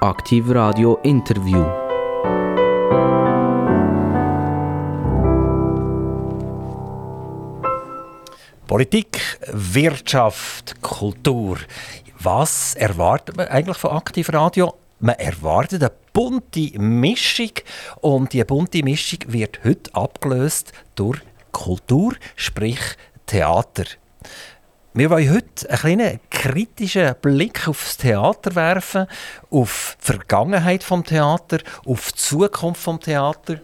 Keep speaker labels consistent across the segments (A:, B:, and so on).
A: Aktiv Radio Interview.
B: Politik, Wirtschaft, Kultur. Was erwartet man eigentlich von Aktiv Radio? Man erwartet eine bunte Mischung und die bunte Mischung wird heute abgelöst durch Kultur, sprich Theater. Wir wollen heute einen kleinen kritischen Blick auf das Theater werfen, auf die Vergangenheit vom Theater, auf die Zukunft vom Theater.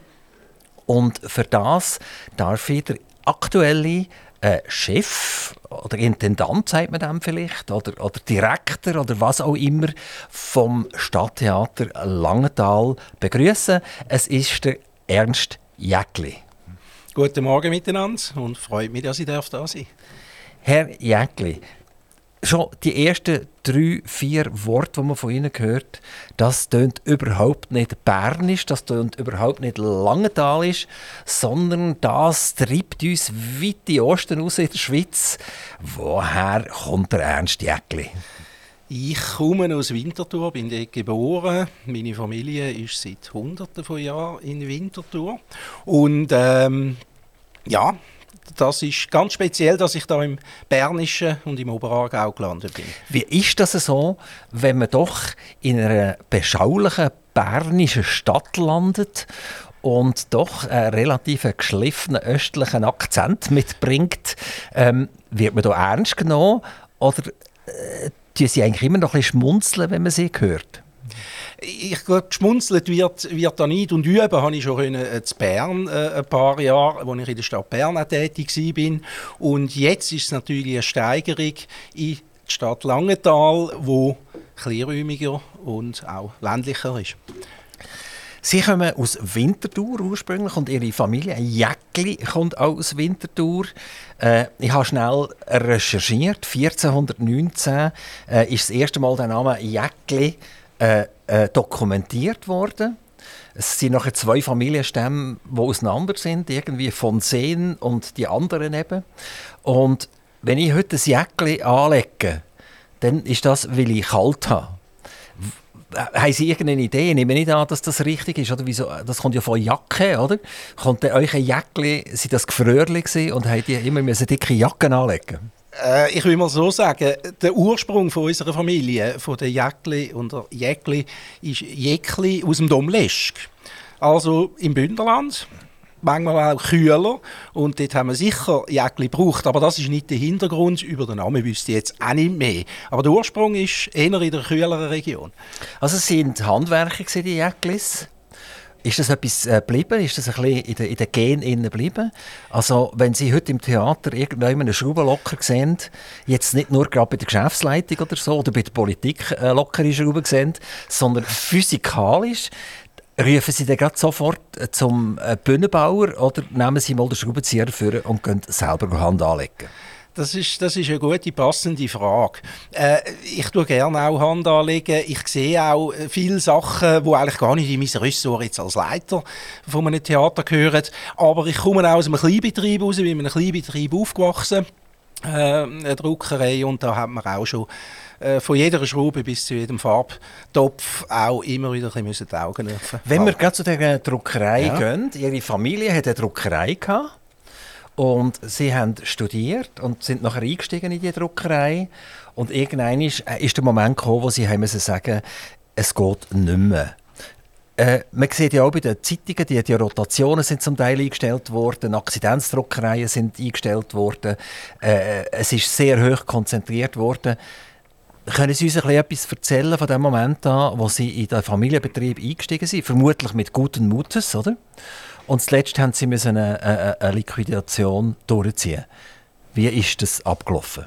B: Und für das darf ich der aktuelle äh, Chef oder Intendant, sagt man dem vielleicht, oder, oder Direktor oder was auch immer vom Stadttheater Langenthal begrüßen. Es ist der Ernst Jäckli.
C: Guten Morgen miteinander und freut mich, dass ich da sein darf.
B: Herr Jäckli, schon die ersten drei, vier Worte, die man von Ihnen hört, das tönt überhaupt nicht bernisch, das tönt überhaupt nicht langentalisch, sondern das treibt uns weit in Osten aus in der Schweiz. Woher kommt der Ernst Jäckli?
C: Ich komme aus Winterthur, bin dort geboren. Meine Familie ist seit Hunderten von Jahren in Winterthur. Und ähm, ja, das ist ganz speziell, dass ich da im Bernischen und im Oberaargau gelandet bin.
B: Wie ist das so, wenn man doch in einer beschaulichen bernischen Stadt landet und doch einen relativ geschliffenen östlichen Akzent mitbringt? Ähm, wird man da ernst genommen oder äh, tun sie eigentlich immer noch ein bisschen schmunzeln, wenn man sie hört?
C: Ich glaube, geschmunzelt wird, wird da nicht und üben habe ich schon in äh, Bern äh, ein paar Jahre, als ich in der Stadt Bern tätig war. Und jetzt ist es natürlich eine Steigerung in die Stadt Langenthal, wo kleinräumiger und auch ländlicher ist.
B: Sie kommen aus Winterthur ursprünglich und Ihre Familie, Jäckli, kommt auch aus Winterthur. Äh, ich habe schnell recherchiert. 1419 äh, ist das erste Mal der Name Jäckli äh, äh, dokumentiert worden. Es sind nachher zwei Familienstämme, die auseinander sind, irgendwie von Seen und die anderen eben. Und wenn ich heute ein Jäckchen anlege, dann ist das, weil ich kalt habe. Haben Sie irgendeine Idee? Ich nehme nicht an, dass das richtig ist. Oder wieso? Das kommt ja von Jacke, oder? Kommt euch ein Jäckchen, sind das Gefrörli und habt ihr immer dicke Jacken anlegen
C: äh, ich will mal so sagen, der Ursprung von unserer Familie, von der Jäckli und der Jäckli, ist Jäckli aus dem Domlesk. Also im Bündnerland manchmal auch kühler und dort haben wir sicher Jäckli gebraucht, aber das ist nicht der Hintergrund, über den Namen wüsste ich jetzt auch nicht mehr. Aber der Ursprung ist eher in der kühleren Region.
B: Also sind Handwerker die Jäcklis? Ist das etwas äh, geblieben? Ist das ein bisschen in den, in den Genen geblieben? Also, wenn Sie heute im Theater irgendwann einen Schraubenlocker sehen, jetzt nicht nur gerade bei der Geschäftsleitung oder so, oder bei der Politik äh, lockere Schrauben sehen, sondern physikalisch, rufen Sie dann gerade sofort äh, zum äh, Bühnenbauer oder nehmen Sie mal den Schraubenzieher und können selber Hand anlegen?
C: Das ist, das ist eine gute, passende Frage. Äh, ich tue gerne auch Hand anlegen. Ich sehe auch äh, viele Sachen, die eigentlich gar nicht in mein Ressort jetzt als Leiter von einem Theater gehören. Aber ich komme auch aus einem Kleinbetrieb raus, bin in einem Kleinbetrieb aufgewachsen. Äh, eine Druckerei und da hat man auch schon äh, von jeder Schraube bis zu jedem Farbtopf auch immer wieder ein bisschen die Augen öffnen.
B: Wenn wir gerade zu der Druckerei ja. gehen, Ihre Familie hat eine Druckerei gehabt. Und sie haben studiert und sind nachher eingestiegen in die Druckerei. Und irgendwann ist, äh, ist der Moment gekommen, wo sie haben müssen sagen, es geht nicht mehr. Äh, man sieht ja auch bei den Zeitungen, die, die Rotationen sind zum Teil eingestellt worden, Akzidenzdruckereien sind eingestellt worden, äh, es ist sehr hoch konzentriert worden. Können Sie uns ein etwas erzählen von dem Moment an, wo Sie in den Familienbetrieb eingestiegen sind? Vermutlich mit guten Mutes, oder? Und zuletzt haben sie müssen eine, eine, eine Liquidation durchziehen. Wie ist das abgelaufen?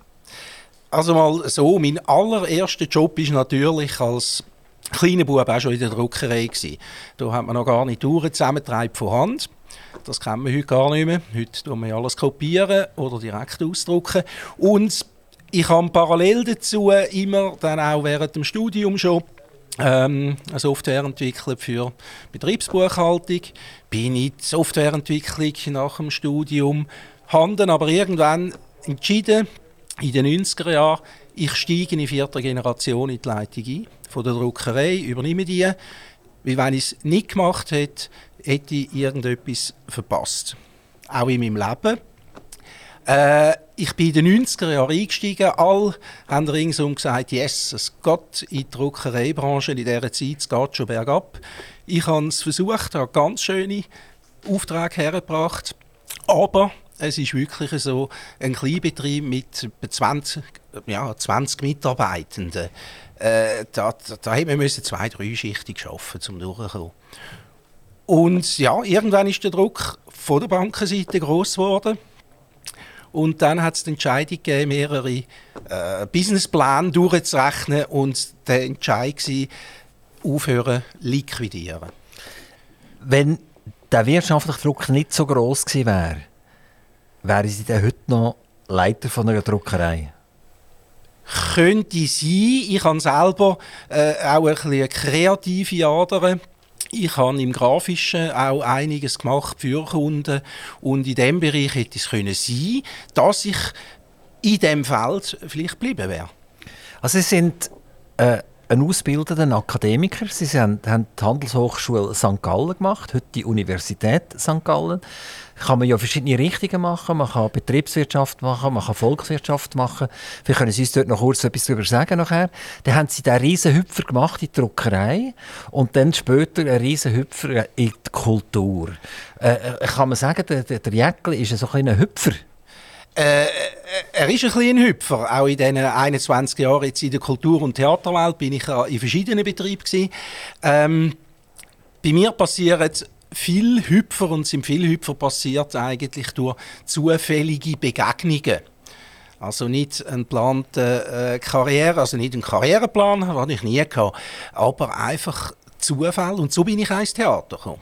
C: Also mal so, mein allererster Job ist natürlich als kleiner Bub auch schon in der Druckerei gewesen. Da hat man noch gar nicht Touren zusammentreibt von Hand. Das kennt man heute gar nicht mehr. Heute tun wir alles kopieren oder direkt ausdrucken. Und ich habe parallel dazu immer dann auch während dem Studium schon ähm, eine Software entwickelt für Betriebsbuchhaltung, bin in die Softwareentwicklung nach dem Studium, habe aber irgendwann entschieden, in den 90er Jahren, ich steige in vierter Generation in die Leitung ein. von der Druckerei, übernehme die. Weil wenn ich es nicht gemacht hätte, hätte ich irgendetwas verpasst. Auch in meinem Leben. Äh, ich bin in den 90er Jahren eingestiegen. Alle haben ringsum gesagt, yes, es geht in die Druckereibranche in dieser Zeit, es geht schon bergab. Ich habe es versucht, habe ganz schöne Aufträge hergebracht. Aber es ist wirklich so, ein Kleinbetrieb mit 20, ja, 20 Mitarbeitenden, äh, da, da, haben wir zwei, dreischichtig arbeiten, um durchzukommen. Und ja, irgendwann ist der Druck von der Bankenseite groß geworden. Und dann hat es die Entscheidung gegeben, mehrere äh, Businesspläne durchzurechnen und der Entscheid war, aufhören, liquidieren.
B: Wenn der wirtschaftliche Druck nicht so groß gewesen wäre, wären Sie denn heute noch Leiter von einer Druckerei?
C: Könnte sein. Ich habe selber äh, auch ein bisschen kreative Adern. Ich habe im Grafischen auch einiges gemacht für Kunden und in diesem Bereich hätte es können sein, dass ich in diesem Feld vielleicht geblieben wäre.
B: Also Sie sind äh, ein ausgebildeter Akademiker. Sie haben, haben die Handelshochschule St. Gallen gemacht, heute die Universität St. Gallen kann man ja verschiedene Richtungen machen. Man kann Betriebswirtschaft machen, man kann Volkswirtschaft machen. Vielleicht können Sie uns dort noch kurz etwas darüber sagen nachher. Dann haben Sie diesen riesen Hüpfer gemacht in die Druckerei und dann später einen riesen Hüpfer in die Kultur. Äh, äh kann man sagen, der, der Jäckli ist so ein Hüpfer?
C: Äh, er ist ein kleiner Hüpfer. Auch in diesen 21 Jahren jetzt in der Kultur- und Theaterwelt bin ich in verschiedenen Betrieben. Ähm, bei mir passieren viel Hüpfer und sind viele Hüpfer passiert eigentlich durch zufällige Begegnungen. Also nicht eine geplante äh, Karriere, also nicht einen Karriereplan, hatte ich nie gehabt, aber einfach Zufall und so bin ich ins Theater gekommen.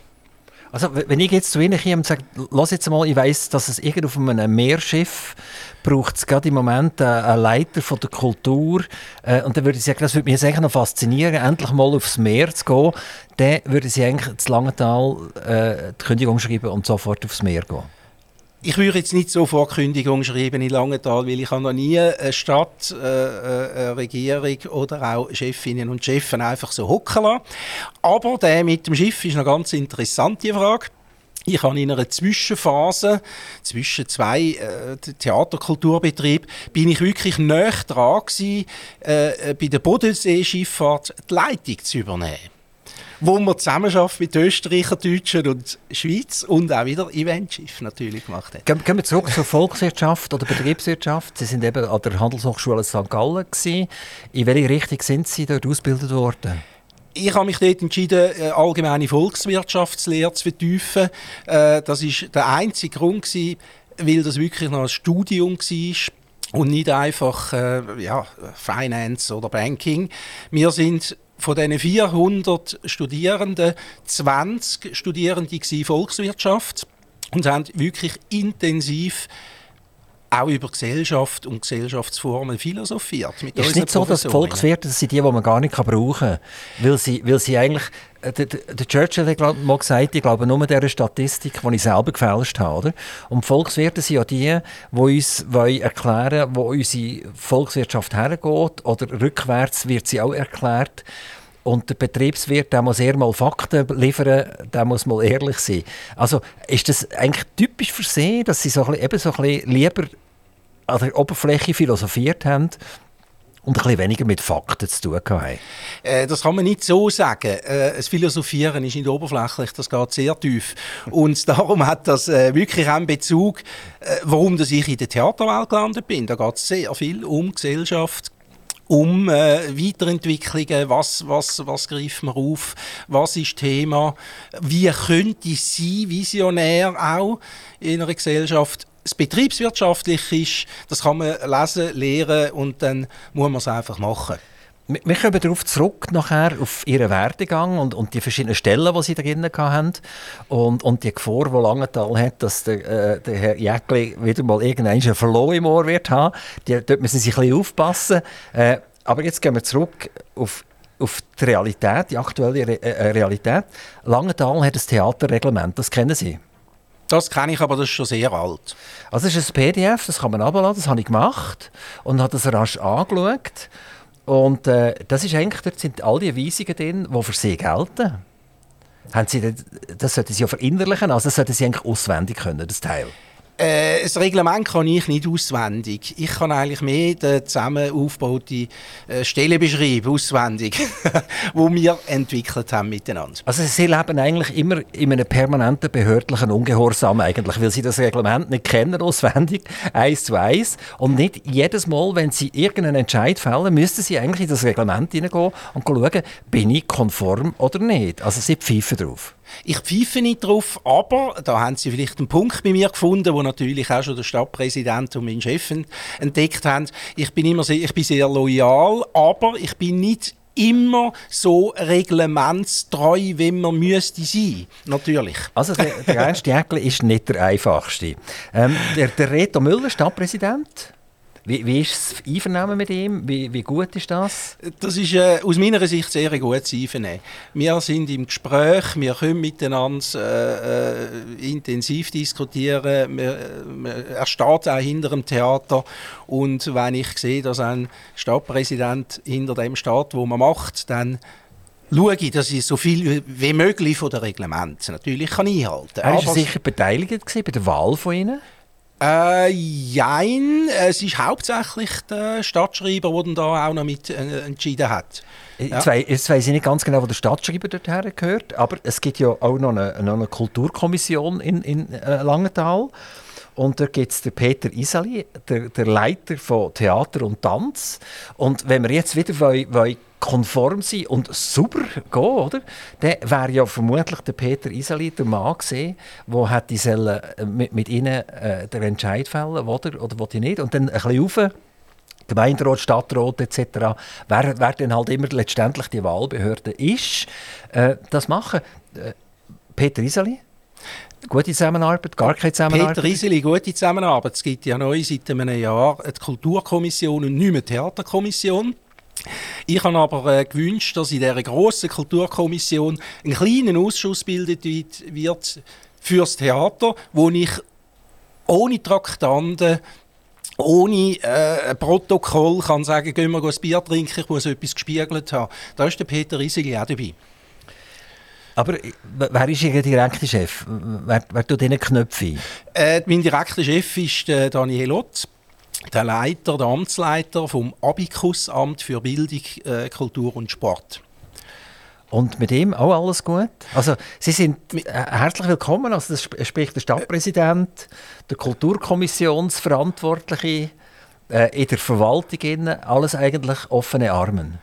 B: Also wenn ich jetzt zu Ihnen komme und sage, lass jetzt mal, ich weiss, dass es irgendwo auf einem Meerschiff braucht es gerade im Moment einen Leiter von der Kultur. Äh, und dann würde ich sagen, das würde mich eigentlich noch faszinieren, endlich mal aufs Meer zu gehen. Dann würde ich eigentlich zu Langenthal äh, die Kündigung schreiben und sofort aufs Meer gehen.
C: Ich würde jetzt nicht so vor Kündigung schreiben in Langenthal, weil ich habe noch nie eine Stadt, äh, äh, eine Regierung oder auch Chefinnen und Chefen einfach so hocken lassen. Aber der mit dem Schiff ist eine ganz interessante Frage. Ich habe in einer Zwischenphase zwischen zwei äh, Theaterkulturbetrieben bin ich wirklich näher dran gewesen, äh, bei der Bodenseeschifffahrt die Leitung zu übernehmen wo wir Zusammenarbeit mit Österreicher, Deutschen und Schweiz und auch wieder Eventschiff natürlich gemacht haben.
B: Gehen wir zurück zur Volkswirtschaft oder Betriebswirtschaft. Sie sind eben an der Handelshochschule St. Gallen. Gewesen. In welche Richtung sind Sie dort ausgebildet worden?
C: Ich habe mich dort entschieden, äh, allgemeine Volkswirtschaftslehre zu vertiefen. Äh, das war der einzige Grund gewesen, weil das wirklich noch ein Studium war und nicht einfach äh, ja, Finance oder Banking. Wir sind von diesen 400 Studierenden 20 Studierende Volkswirtschaft und haben wirklich intensiv auch über Gesellschaft und Gesellschaftsformen philosophiert.
B: Mit ist es nicht so, dass Volkswirte das sind die, die man gar nicht brauchen kann? Weil sie, weil sie eigentlich... Äh, der, der Churchill hat mal gesagt, ich glaube nur dieser Statistik, die ich selber gefälscht habe. Oder? Und Volkswirte sind ja die, die uns erklären wollen, wo unsere Volkswirtschaft hergeht. Oder rückwärts wird sie auch erklärt. Und der Betriebswirt, der muss eher mal Fakten liefern, der muss mal ehrlich sein. Also ist das eigentlich typisch für Sie, dass Sie so ein bisschen, eben so ein bisschen lieber an der Oberfläche philosophiert haben und ein bisschen weniger mit Fakten zu tun haben?
C: Äh, das kann man nicht so sagen. Äh, das Philosophieren ist nicht oberflächlich, das geht sehr tief. Und darum hat das äh, wirklich einen Bezug, äh, warum ich in der Theaterwelt gelandet bin. Da geht es sehr viel um Gesellschaft, um äh, Weiterentwicklungen, was, was, was greift man auf, was ist Thema, wie könnte sie visionär auch in einer Gesellschaft das Betriebswirtschaftliche ist, das kann man lesen, lehren und dann muss man es einfach machen.
B: Wir kommen darauf zurück, nachher auf Ihren Werdegang und, und die verschiedenen Stellen, die Sie da drin hatten. Und, und die Gefahr, die Langenthal hat, dass der, äh, der Herr Jäckli wieder mal irgendeinen Verlust im Ohr wird haben. Die, dort müssen Sie ein bisschen aufpassen. Äh, aber jetzt gehen wir zurück auf, auf die Realität, die aktuelle Re äh, Realität. Langenthal hat ein Theaterreglement, das kennen Sie?
C: Das kenne ich, aber das ist schon sehr alt.
B: Also es ist ein PDF, das kann man abladen, das habe ich gemacht und habe das rasch angeschaut. Und äh, das ist eigentlich, dort sind all die Weisungen drin, die für sie gelten. Haben sie das, das sollten sie ja verinnerlichen, also das sollten sie eigentlich auswendig können, das Teil.
C: Äh, das Reglement kann ich nicht auswendig. Ich kann eigentlich mehr den zusammen aufgebauten äh, Stellenbeschrieb auswendig, wo wir entwickelt haben miteinander.
B: Also Sie leben eigentlich immer in einem permanenten behördlichen Ungehorsam eigentlich, weil Sie das Reglement nicht kennen auswendig, eins zu eins. Und nicht jedes Mal, wenn Sie irgendeinen Entscheid fällen, müssten Sie eigentlich in das Reglement hineingehen und schauen, bin ich konform oder nicht. Also Sie pfeifen drauf.
C: Ich pfeife nicht drauf, aber da haben Sie vielleicht einen Punkt bei mir gefunden, wo natürlich auch schon der Stadtpräsident und mein Chef entdeckt haben. Ich bin immer sehr, ich bin sehr loyal, aber ich bin nicht immer so reglementstreu, wie man müsste sein. Natürlich.
B: Also der, Ernst Jäckli ist nicht der einfachste. Ähm, der, der Reto Müller, Stadtpräsident, wie, wie ist das Einvernehmen mit ihm? Wie, wie gut ist das?
C: Das ist äh, aus meiner Sicht sehr ein gutes Einvernehmen. Wir sind im Gespräch, wir können miteinander äh, äh, intensiv diskutieren. Wir, äh, er steht auch hinter dem Theater. Und wenn ich sehe, dass ein Stadtpräsident hinter dem steht, wo man macht, dann schaue ich, dass ich so viel wie möglich von den Reglementen natürlich kann einhalten kann.
B: Er war sicher beteiligt bei der Wahl von Ihnen?
C: Äh, jein. Es ist hauptsächlich der Stadtschreiber, der da auch noch mit äh, entschieden hat.
B: Ja. Jetzt, weiss, jetzt weiss ich nicht ganz genau, wo der Stadtschreiber dorthin gehört, aber es gibt ja auch noch eine, noch eine Kulturkommission in, in äh, Langenthal. Und da gibt es den Peter Isali, der, der Leiter von Theater und Tanz. Und wenn wir jetzt wieder wollen, wollen konform sein und super gehen, oder? Dann wäre ja vermutlich der Peter Isali der Mann gewesen, der hätte sollen, äh, mit, mit ihnen äh, den Entscheid fällen oder, oder will nicht. Und dann ein bisschen rauf, Gemeinderat, Stadtrat etc., wer, wer dann halt immer letztendlich die Wahlbehörde ist, äh, das machen. Äh, Peter Isali? Gute Zusammenarbeit, gar keine Zusammenarbeit?
C: Peter Iseli, gute Zusammenarbeit. Es gibt ja neu seit einem Jahr die Kulturkommission und nicht mehr die Theaterkommission. Ich habe aber äh, gewünscht, dass in dieser grossen Kulturkommission ein kleiner Ausschuss bildet wird fürs Theater, wo ich ohne Traktanten ohne äh, Protokoll kann sagen, gehen wir ein Bier trinken, ich muss etwas gespiegelt haben. Da ist der Peter Iseli auch dabei.
B: Aber wer ist Ihr direkter Chef? Wer, wer tut diesen Knöpfe ein?
C: Äh, mein direkter Chef ist äh, Daniel Otz der Leiter, der Amtsleiter vom Abikusamt für Bildung, äh, Kultur und Sport.
B: Und mit ihm auch alles gut? Also, Sie sind äh, herzlich willkommen. Also, das spricht der Stadtpräsident, der Kulturkommissionsverantwortliche, äh, in der Verwaltung, alles eigentlich offene Armen.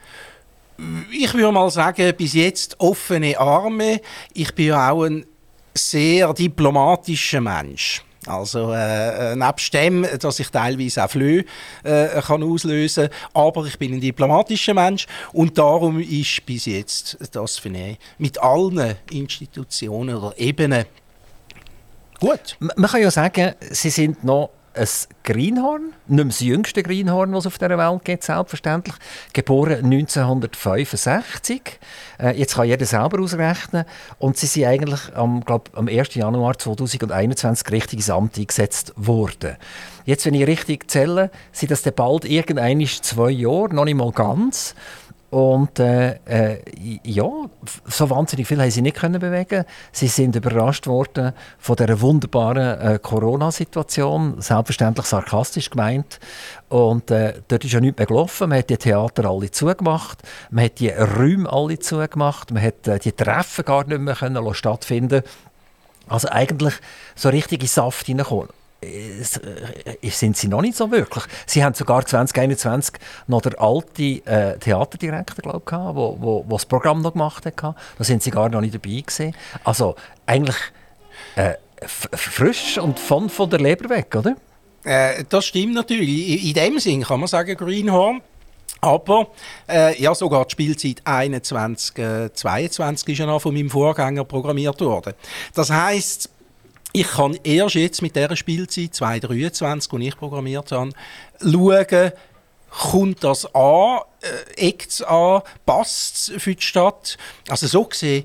C: Ich würde mal sagen, bis jetzt offene Arme. Ich bin ja auch ein sehr diplomatischer Mensch. Also äh, äh, nebst dem, dass ich teilweise auch Flöhe äh, kann auslösen kann, aber ich bin ein diplomatischer Mensch und darum ist bis jetzt das mich mit allen Institutionen oder Ebenen gut.
B: Man kann ja sagen, Sie sind noch ein Greenhorn, nicht das jüngste Greenhorn, das es auf dieser Welt gibt, selbstverständlich. Geboren 1965. Äh, jetzt kann jeder selber ausrechnen. Und sie sind eigentlich am, glaub, am 1. Januar 2021 richtig ins Amt eingesetzt worden. Jetzt, wenn ich richtig zähle, sind das bald irgendein zwei Jahre, noch nicht mal ganz. Und äh, äh, ja, so wahnsinnig viel haben sie nicht können bewegen. Sie sind überrascht worden von der wunderbaren äh, Corona-Situation, selbstverständlich sarkastisch gemeint. Und äh, dort ist ja nichts mehr gelaufen. Man hat die Theater alle zugemacht, man hat die Räume alle zugemacht, man hat äh, die Treffen gar nicht mehr können stattfinden. Also eigentlich so richtig in Saft hineinkommen. Äh, sind sie noch nicht so wirklich. Sie haben sogar 2021 noch der alte äh, Theaterdirektor, glaube ich, wo, wo, wo das Programm noch gemacht hat. Da sind sie gar noch nicht dabei gewesen. Also eigentlich äh, frisch und von, von der Leber weg, oder?
C: Äh, das stimmt natürlich. In dem Sinn kann man sagen, Greenhorn. Aber äh, ja, sogar die Spielzeit 21, äh, 22 ist ja noch von meinem Vorgänger programmiert worden. Das heißt, ich kann erst jetzt mit dieser Spielzeit 2023, die ich programmiert habe, schauen, kommt das an, äh, eckt es an, passt es für die Stadt. Also so gesehen,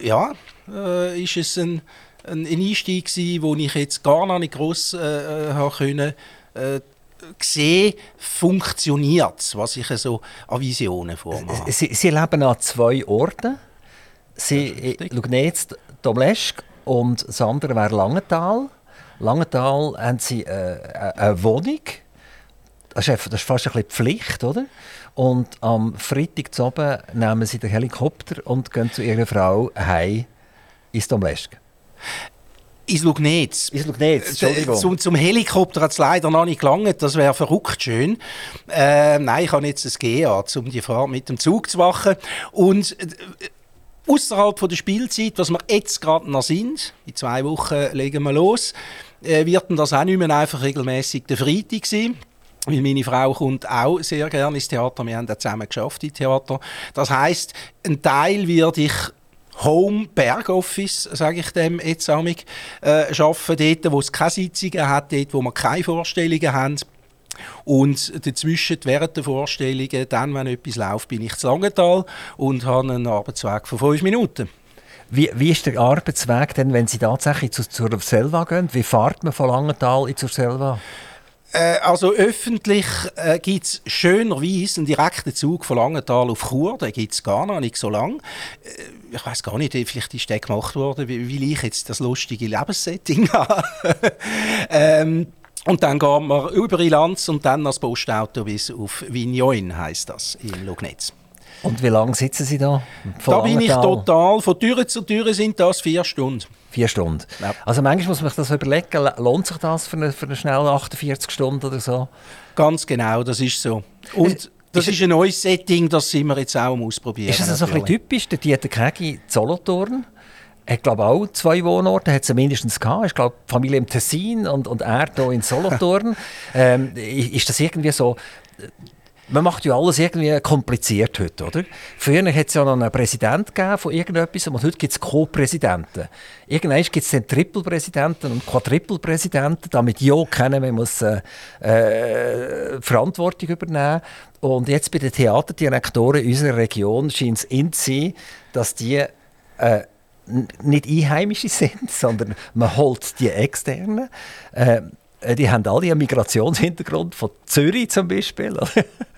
C: ja, äh, ist es ein, ein, Einstieg gewesen, wo ich jetzt gar noch nicht gross äh, äh können, äh, sehe, funktioniert was ich so an Visionen vormache.
B: Sie, Sie leben an zwei Orten. Sie Lugnetz, Domleschg und das andere wäre Langenthal. Langenthal haben Sie äh, eine Wohnung. Das ist, das ist fast ein bisschen Pflicht, oder? Und am Freitag zu oben nehmen Sie den Helikopter und gehen zu Ihrer Frau heim ins Domleschg.
C: Ins Lugnetz.
B: Ins Lugnetz, Entschuldigung.
C: Zum, zum Helikopter hat es leider noch nicht gelangt, das wäre verrückt schön. Äh, nein, ich habe jetzt ein GA, um die Fahrt mit dem Zug zu machen. Und äh, außerhalb der Spielzeit, was wir jetzt gerade noch sind, in zwei Wochen legen wir los, äh, wird das auch nicht mehr einfach regelmäßig der Freitag sein. Weil meine Frau kommt auch sehr gerne ins Theater. Wir haben da zusammen geschafft im Theater. Das heißt, ein Teil werde ich Home Bergoffice, sage ich dem jetzt amig, äh, arbeiten, dort, wo es keine Sitzungen hat, dort, wo wir keine Vorstellungen haben. Und dazwischen, während der Vorstellungen, dann, wenn etwas läuft, bin ich zu Langenthal und habe einen Arbeitsweg von fünf Minuten.
B: Wie, wie ist der Arbeitsweg denn, wenn Sie tatsächlich zu, zur Selva gehen? Wie fährt man von Langenthal in zur Selva?
C: Äh, also öffentlich äh, gibt es schönerweise einen direkten Zug von Langenthal auf Chur. Den gibt es gar noch nicht so lange. Äh, ich weiß gar nicht, vielleicht ist der gemacht worden, wie, wie ich jetzt das lustige Lebenssetting habe. ähm, und dann gehen wir über Lanz und dann als Postauto bis auf Vignoin, heisst das, in Lugnetz.
B: Und wie lange sitzen Sie da?
C: da bin ich total, von Tür zu Tür sind das vier Stunden.
B: Vier Stunden. Ja. Also manchmal muss man sich das überlegen, lohnt sich das für eine, für eine schnelle 48 Stunden oder so?
C: Ganz genau, das ist so. Und das ist, ist ein neues Setting, das sind wir jetzt auch ausprobieren.
B: Ist das so ein bisschen typisch? Der Dieter Kegi Solothurn ich glaube auch zwei Wohnorte hat es mindestens gehabt. Ich glaube, Familie im Tessin und, und er hier in Solothurn. ähm, ist das irgendwie so man macht ja alles irgendwie kompliziert heute, oder? Früher hat es ja noch einen Präsidenten von irgendetwas und heute gibt es Co-Präsidenten. Irgendwann gibt es dann Triple-Präsidenten und Quadruple-Präsidenten, damit ja keiner mehr muss, äh, äh, Verantwortung übernehmen Und jetzt bei den Theaterdirektoren in unserer Region scheint es in zu sein, dass die äh, nicht Einheimische sind, sondern man holt die Externen. Äh, die haben alle einen Migrationshintergrund, von Zürich zum Beispiel.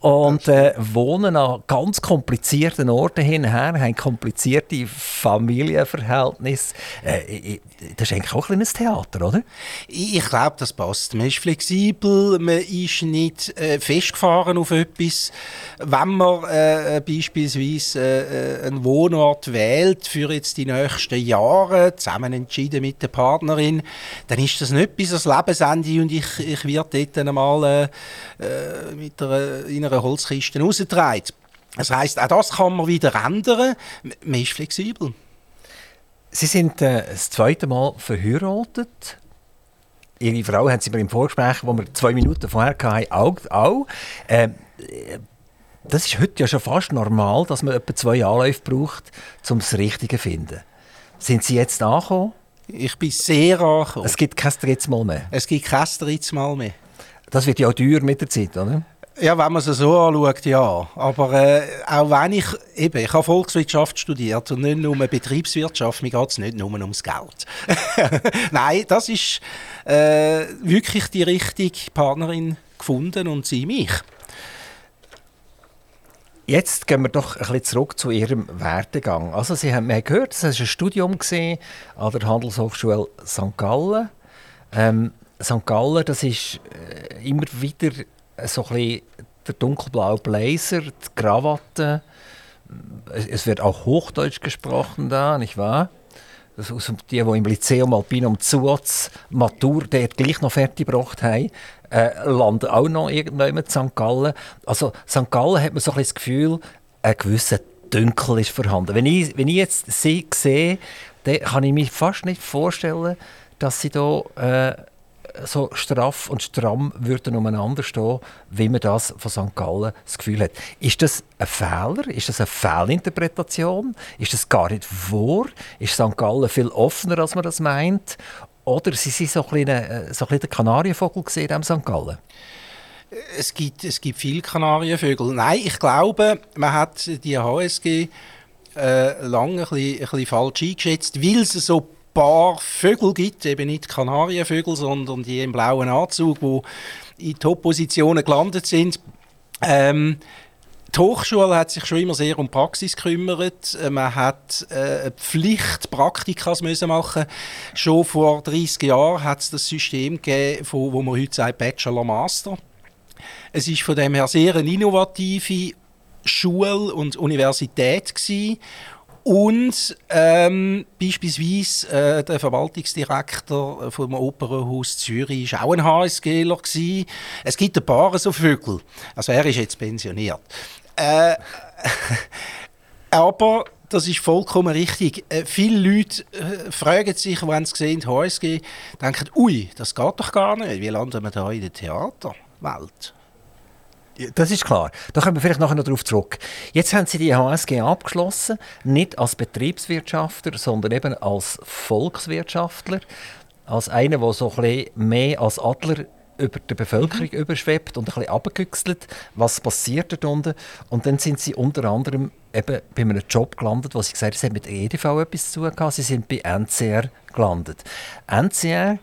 B: und äh, wohnen an ganz komplizierten Orten hinher, haben komplizierte Familienverhältnisse. Äh, das ist eigentlich auch ein kleines Theater, oder?
C: Ich glaube, das passt. Man ist flexibel, man ist nicht äh, festgefahren auf etwas. Wenn man äh, beispielsweise äh, einen Wohnort wählt für jetzt die nächsten Jahre, zusammen entschieden mit der Partnerin, dann ist das nicht bis ans Lebensende und ich, ich werde dort einmal äh, äh, mit einer, in einer Holzkiste rausgetragen. Das heißt, auch das kann man wieder ändern. Man ist flexibel.
B: Sie sind äh, das zweite Mal verheiratet. Ihre Frau haben Sie mir im Vorgespräch, wo wir zwei Minuten vorher hatten, auch. auch. Äh, das ist heute ja schon fast normal, dass man etwa zwei Anläufe braucht, um das Richtige zu finden. Sind Sie jetzt angekommen?
C: Ich bin sehr angekommen.
B: Es gibt kein drittes Mal mehr?
C: Es gibt kein drittes Mal mehr.
B: Das wird ja auch teuer mit der Zeit, oder?
C: Ja, wenn man es so anschaut, ja. Aber äh, auch wenn ich, eben, ich habe Volkswirtschaft studiert und nicht nur Betriebswirtschaft, mir geht es nicht nur ums Geld. Nein, das ist äh, wirklich die richtige Partnerin gefunden und sie mich.
B: Jetzt gehen wir doch ein bisschen zurück zu Ihrem Werdegang. Also Sie haben, haben gehört, es war ein Studium an der Handelshochschule St. Gallen. Ähm, St. Gallen, das ist äh, immer wieder so ein bisschen der dunkelblaue Blazer, die Krawatte. Es wird auch Hochdeutsch gesprochen da, nicht wahr? Das die, die im Lyceum Alpinum Zuotz Matur dort gleich noch fertig gebracht haben, äh, landen auch noch irgendwann in St. Gallen. Also St. Gallen hat man so ein das Gefühl, ein gewisser Dünkel ist vorhanden. Wenn ich, wenn ich jetzt sie sehe, dann kann ich mir fast nicht vorstellen, dass sie da äh, so straff und stramm würden umeinander stehen, wie man das von St. Gallen das Gefühl hat. Ist das ein Fehler? Ist das eine Fehlinterpretation? Ist das gar nicht wahr? Ist St. Gallen viel offener, als man das meint? Oder sie sind so ein bisschen, äh, so ein der Kanarienvogel in St. Gallen?
C: Es gibt, es gibt viele Kanarienvögel. Nein, ich glaube, man hat die HSG äh, lange ein bisschen, ein bisschen falsch eingeschätzt, weil sie so paar Vögel gibt, eben nicht Kanarienvögel, sondern die im blauen Anzug, wo in Top-Positionen gelandet sind. Ähm, die Hochschule hat sich schon immer sehr um Praxis gekümmert. Äh, man hat äh, Pflicht Praktika müssen machen. Schon vor 30 Jahren hat es das System gegeben, wo man heute sagt Bachelor Master. Es ist von dem her sehr eine innovative Schule und Universität gewesen. Und ähm, beispielsweise äh, der Verwaltungsdirektor vom Opernhaus Zürich war auch ein HSGler. Gewesen. Es gibt ein paar so Vögel. Also er ist jetzt pensioniert. Äh, aber das ist vollkommen richtig. Äh, viele Leute äh, fragen sich, wenn sie sehen, HSG, denken, ui, das geht doch gar nicht. Wie landen wir da in der Theaterwelt?
B: Das ist klar. Da kommen wir vielleicht nachher noch darauf zurück. Jetzt haben Sie die HSG abgeschlossen, nicht als Betriebswirtschaftler, sondern eben als Volkswirtschaftler, als einer, der so ein bisschen mehr als Adler über die Bevölkerung mhm. überschwebt und ein bisschen abgeküchselt, was passiert dort unten. Und dann sind sie unter anderem eben bei einem Job gelandet, wo sie gesagt haben, sie haben mit EDV etwas zu tun gehabt. Sie sind bei NCR gelandet. NCR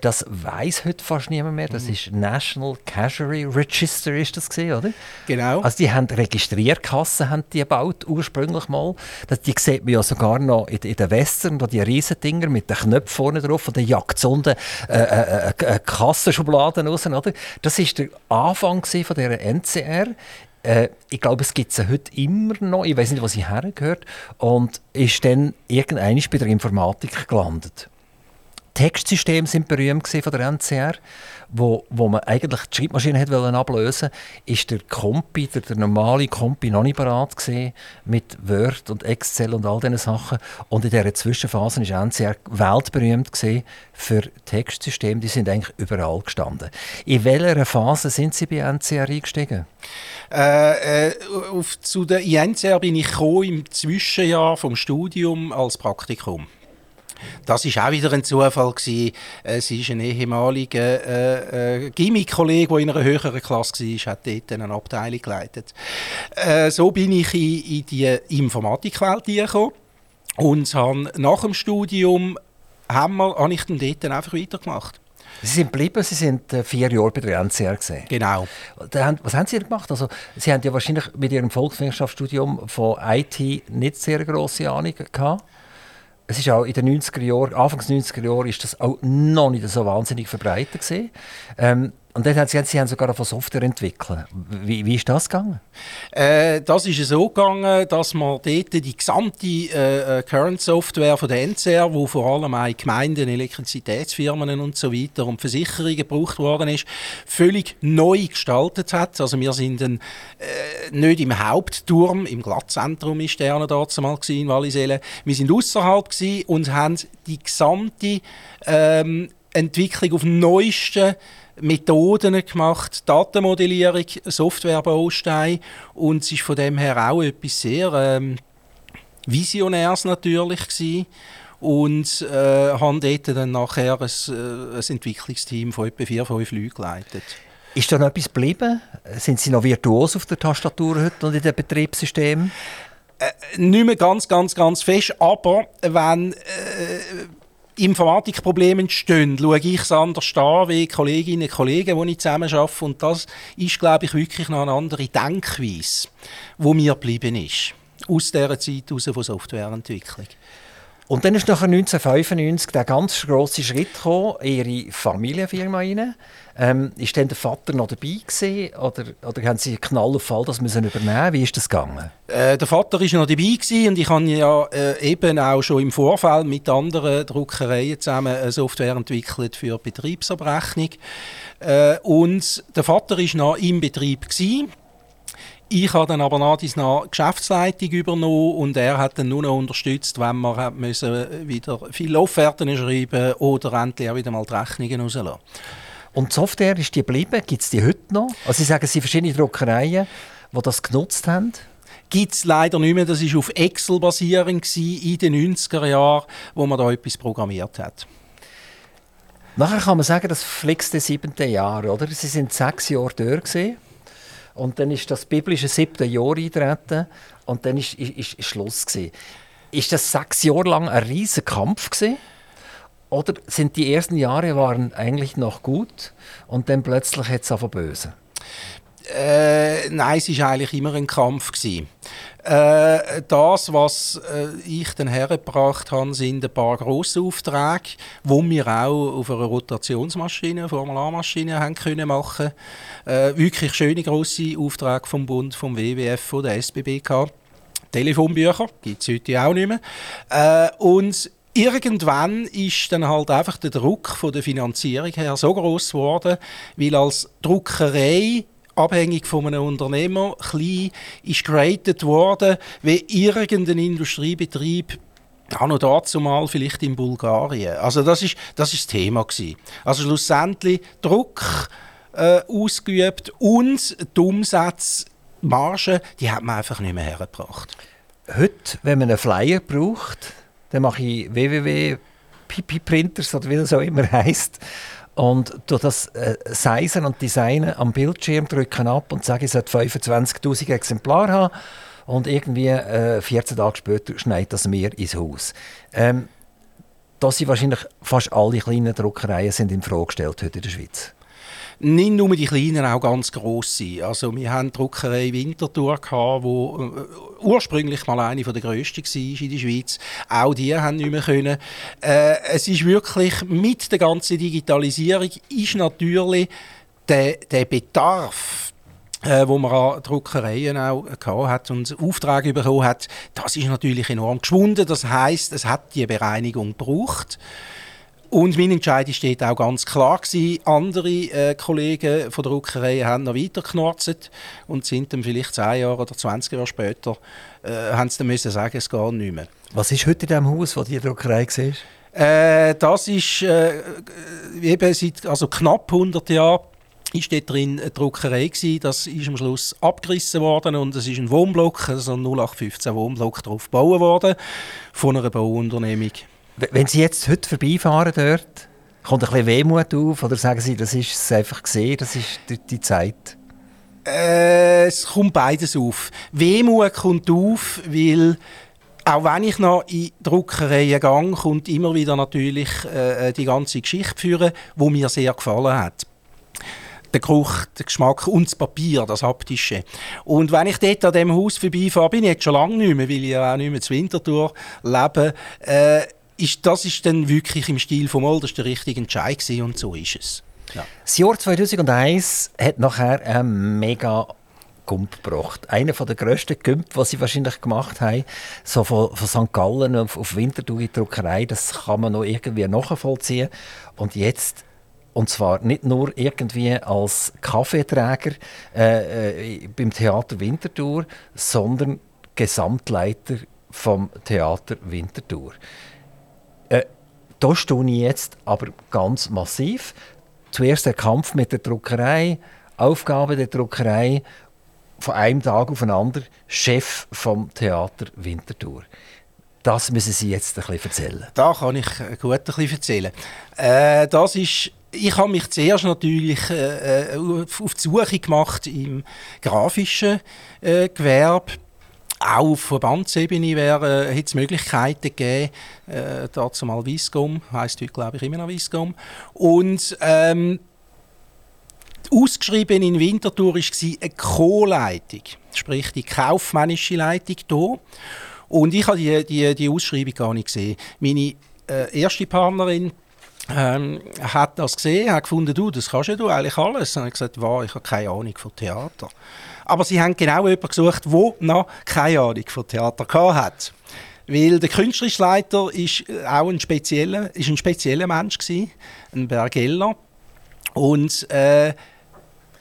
B: das weiß heute fast niemand mehr. Das mhm. ist National Casualty Register, ist das gewesen, oder?
C: Genau.
B: Also die haben Registrierkassen haben die gebaut, ursprünglich mal. Das, die sieht man ja sogar noch in, in den Western, da die riesen Dinger mit den Knöpfen vorne drauf und der jagt so äh, äh, äh, äh, Kassenschubladen raus, oder? Das ist der Anfang von dieser NCR. Äh, ich glaube, es gibt sie heute immer noch. Ich weiß nicht, wo sie hergehört. Und ist dann irgendwann bei der Informatik gelandet. Textsysteme sind berühmt von der NCR, wo, wo man eigentlich die Schreibmaschine hat ablösen, ist der Compi, der, der normale Compi noch nicht bereit gewesen, mit Word und Excel und all diesen Sachen. Und in dieser Zwischenphase ist NCR weltberühmt gewesen für Textsysteme. Die sind eigentlich überall gestanden. In welcher Phase sind Sie bei NCR eingestiegen?
C: Äh, äh, auf, zu der NCR bin ich im Zwischenjahr vom Studium als Praktikum. Das ist auch wieder ein Zufall gewesen. Es ist ein ehemaliger äh, äh, Gimmick-Kollege, der in einer höheren Klasse war, hat dort eine Abteilung geleitet. Äh, so bin ich in, in die Informatikwelt gekommen und habe nach dem Studium haben wir, habe ich dann dort einfach weitergemacht.
B: Sie sind geblieben, Sie sind äh, vier Jahre bei der NCR gesehen.
C: Genau.
B: Was haben Sie gemacht? Also, Sie haben ja wahrscheinlich mit Ihrem Volkswirtschaftsstudium von IT nicht sehr große Ahnung gehabt es ist auch in den 90er Jahren, Anfangs 90er Jahren, ist das auch noch nicht so wahnsinnig verbreitet gewesen. Ähm, und dann haben sie, sie haben sogar von Software entwickelt. Wie, wie ist das gegangen?
C: Äh, das ist so gegangen, dass man dort die gesamte äh, äh Current Software von der NCR, wo vor allem auch Gemeinden, Elektrizitätsfirmen und so weiter und Versicherungen gebraucht worden ist, völlig neu gestaltet hat. Also wir sind ein, äh, nicht im Hauptturm, im Glattzentrum ist der noch dort mal in Wallisellen. Wir sind außerhalb und haben die gesamte ähm, Entwicklung auf neuesten Methoden gemacht, Datenmodellierung, Softwarebaustein und es ist von dem her auch etwas sehr ähm, Visionäres natürlich gewesen und äh, haben dort dann nachher ein, äh, ein Entwicklungsteam von etwa vier, fünf Leuten geleitet.
B: Ist da noch etwas geblieben? Sind Sie noch virtuos auf der Tastatur heute und in den Betriebssystemen?
C: Äh, nicht mehr ganz, ganz, ganz fest, aber wenn äh, Informatikprobleme entstehen, schaue ich es anders an wie Kolleginnen und Kollegen, die ich zusammen arbeite. Und das ist, glaube ich, wirklich noch eine andere Denkweise, die mir geblieben ist. Aus dieser Zeit heraus von Softwareentwicklung.
B: Und dann ist nachher 1995 der ganz grosse Schritt gekommen, Ihre Familienfirma rein. Ähm, ist denn der Vater noch dabei gewesen, oder, oder haben Sie einen knallen Fall, das müssen übernehmen? Wie ist das gegangen?
C: Äh, der Vater ist noch dabei gewesen und ich habe ja äh, eben auch schon im Vorfeld mit anderen Druckereien zusammen eine Software entwickelt für Betriebsabrechnung. Äh, und der Vater ist noch im Betrieb gewesen. Ich habe dann aber nach nach Geschäftsleitung übernommen und er hat dann nur noch unterstützt, wenn wir müssen wieder viele Offerten schreiben oder endlich auch wieder mal die Rechnungen rauslassen.
B: Und die Software, ist die geblieben? Gibt es die heute noch? Also Sie sagen, es sind verschiedene Druckereien, die das genutzt haben?
C: Gibt es leider nicht mehr. Das war auf Excel basierend in den 90er Jahren, wo man da etwas programmiert hat.
B: Nachher kann man sagen, das fliegste siebente Jahr, oder? Sie sind sechs Jahre dort gewesen. Und dann ist das biblische siebte Jahr eintreten und dann ist, ist, ist Schluss gewesen. Ist das sechs Jahre lang ein riesiger Kampf gewesen? Oder sind die ersten Jahre waren eigentlich noch gut und dann plötzlich hat es auf böse?
C: Äh, nein, es war eigentlich immer ein Kampf. Gewesen. Äh, das, was äh, ich dann hergebracht habe, sind ein paar grosse Aufträge, die wir auch auf einer Rotationsmaschine, Formularmaschine haben können machen. Äh, wirklich schöne grosse Aufträge vom Bund, vom WWF, von der SBBK. Telefonbücher gibt es heute auch nicht mehr. Äh, und irgendwann ist dann halt einfach der Druck von der Finanzierung her so groß geworden, weil als Druckerei abhängig von einem Unternehmer, klein, ist geratet worden, wie irgendein Industriebetrieb auch noch dazu mal vielleicht in Bulgarien. Also das ist das, ist Thema gewesen. Also schlussendlich Druck äh, ausgeübt und die Umsatzmarge, die hat man einfach nicht mehr hergebracht.
B: Heute, wenn man einen Flyer braucht, dann mache ich www.pipi-printers oder wie das auch immer heißt und durch das äh, Seisen und Designen am Bildschirm drücken ab und sagen, ich sollte 25'000 Exemplare haben und irgendwie äh, 14 Tage später schneit das mir ins Haus. Ähm, da sind wahrscheinlich fast alle kleinen Druckereien sind in Frage gestellt heute in der Schweiz
C: nicht nur die kleinen, auch ganz grosse. Also wir haben die Druckerei Winterthur gehabt, wo äh, ursprünglich mal eine der grössten war in der Schweiz. Auch die haben nicht mehr können. Äh, es ist wirklich mit der ganzen Digitalisierung ist natürlich der, der Bedarf äh, wo man an Druckereien auch gehabt hat und Aufträge bekommen hat, das ist natürlich enorm geschwunden. Das heißt, es hat die Bereinigung gebraucht. Und mein Entscheid war auch ganz klar. Gewesen. Andere äh, Kollegen von der Druckerei haben noch weiter geknarzt und sind dann vielleicht 10 Jahre oder 20 Jahre später äh, haben sie dann müssen sagen, es geht nicht mehr.
B: Was ist heute in dem Haus, wo die Druckerei war?
C: Äh, das ist äh, eben seit also knapp 100 Jahren ist dort drin eine Druckerei gewesen. Das ist am Schluss abgerissen worden und es ist ein Wohnblock, also ein 0815 Wohnblock drauf gebaut worden von einer Bauunternehmung.
B: Wenn Sie jetzt heute vorbeifahren dort, kommt ein bisschen Wehmut auf oder sagen Sie, das ist es einfach gesehen, das ist die, Zeit?
C: Äh, es kommt beides auf. Wehmut kommt auf, weil auch wenn ich noch in Druckereien gehe, kommt immer wieder natürlich äh, die ganze Geschichte führen, wo mir sehr gefallen hat der Geruch, der Geschmack und das Papier, das Haptische. Und wenn ich dort an diesem Haus vorbeifahre, bin ich jetzt schon lange nicht mehr, weil ich ja auch nicht mehr zu Winterthur lebe, äh, ist, das ist dann wirklich im Stil von Moll, das war der richtige Entscheid gewesen, und so ist es.
B: Ja. Das Jahr 2001 hat nachher einen mega Gump gebracht. Einer der grössten Gump, die sie wahrscheinlich gemacht haben, so von, von St. Gallen auf, auf Winterthur in Druckerei, das kann man noch irgendwie nachvollziehen. Und jetzt und zwar nicht nur irgendwie als Kaffeeträger äh, äh, beim Theater Winterthur, sondern Gesamtleiter vom Theater Winterthur. Äh, da stehe ich jetzt aber ganz massiv. Zuerst der Kampf mit der Druckerei, Aufgabe der Druckerei, von einem Tag auf den anderen Chef vom Theater Winterthur. Das müssen Sie jetzt ein bisschen erzählen.
C: Da kann ich gut ein bisschen erzählen. Äh, das ist ich habe mich zuerst natürlich äh, äh auf die Suche gemacht im grafischen äh, Gewerbe auch auf Verbandsebene wäre, äh, es Möglichkeiten gegeben, äh, dazu mal Wiesgom, heisst heute glaube ich immer noch Wiesgom. Und ähm, ausgeschrieben in Winterthur war eine Co-Leitung, sprich die kaufmännische Leitung hier. Und ich habe die, die, die Ausschreibung gar nicht gesehen. Meine äh, erste Partnerin ähm, hat das gesehen, hat gefunden, du, das kannst ja du eigentlich alles. Und ich gesagt, wow, ich habe keine Ahnung von Theater. Aber sie haben genau jemanden gesucht, der noch keine Ahnung von Theater hat. Weil der künstlerische Leiter ist auch ein spezieller, ist ein spezieller Mensch gewesen, ein Bergeller. Und äh,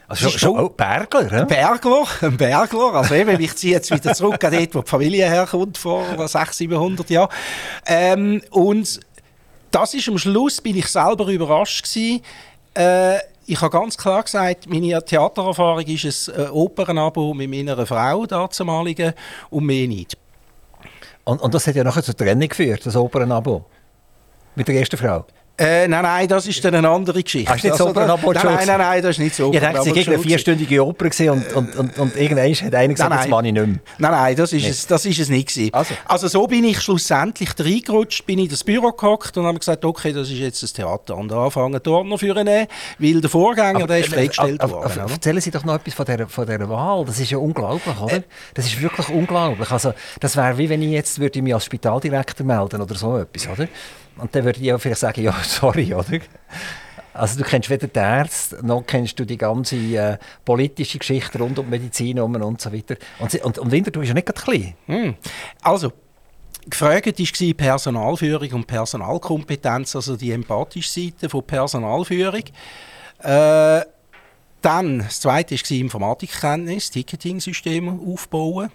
B: also schon, schon oh, Bergler,
C: Ein Bergler, ein Bergler. Also eben, ich ziehe jetzt wieder zurück an dort, wo die Familie herkommt, vor 600, 700 Jahren. Ähm, und das ist am Schluss, bin ich selber überrascht gewesen. Äh, ich habe ganz klar gesagt, meine Theatererfahrung ist ein äh, Opernabo mit meiner Frau dazumaligen und mehr nicht.
B: Und, und das hat ja nachher zur Trennung geführt, das Opernabo? Mit der ersten Frau?
C: Äh, nein, nein, das ist dann eine andere Geschichte.
B: Hast du nicht so
C: also,
B: Opernabot
C: nein, nein, nein, nein, das ist nicht so.
B: Ich dachte, es war eine vierstündige Oper und, und, und, und irgendwann hat einer gesagt,
C: Nein, nein.
B: mache ich nicht mehr.
C: Nein, nein, das ist, es, das ist es nicht gewesen.
B: Also.
C: Also. so bin ich schlussendlich reingerutscht, bin in das Büro gehockt und habe gesagt, okay, das ist jetzt das Theater. Und anfangen die Ordner für nehmen, weil der Vorgänger, der ist
B: äh,
C: freigestellt
B: aber-
C: worden.
B: aber? Erzählen Sie doch noch etwas von dieser, von dieser Wahl. Das ist ja unglaublich, oder? Das ist wirklich unglaublich. Also, das wäre wie wenn ich jetzt würde ich mich als Spitaldirektor melden oder so etwas, oder? Und dann würde ich ja vielleicht sagen, ja, sorry, oder? Also du kennst weder die Ärzte, noch kennst du die ganze äh, politische Geschichte rund um Medizin herum und so weiter. Und, und, und Winterthur ist ja nicht gerade klein.
C: Hm. Also, gefragt war Personalführung und Personalkompetenz, also die empathische Seite von Personalführung. Äh, dann, das zweite war Informatikkenntnis, Ticketing-Systeme aufbauen.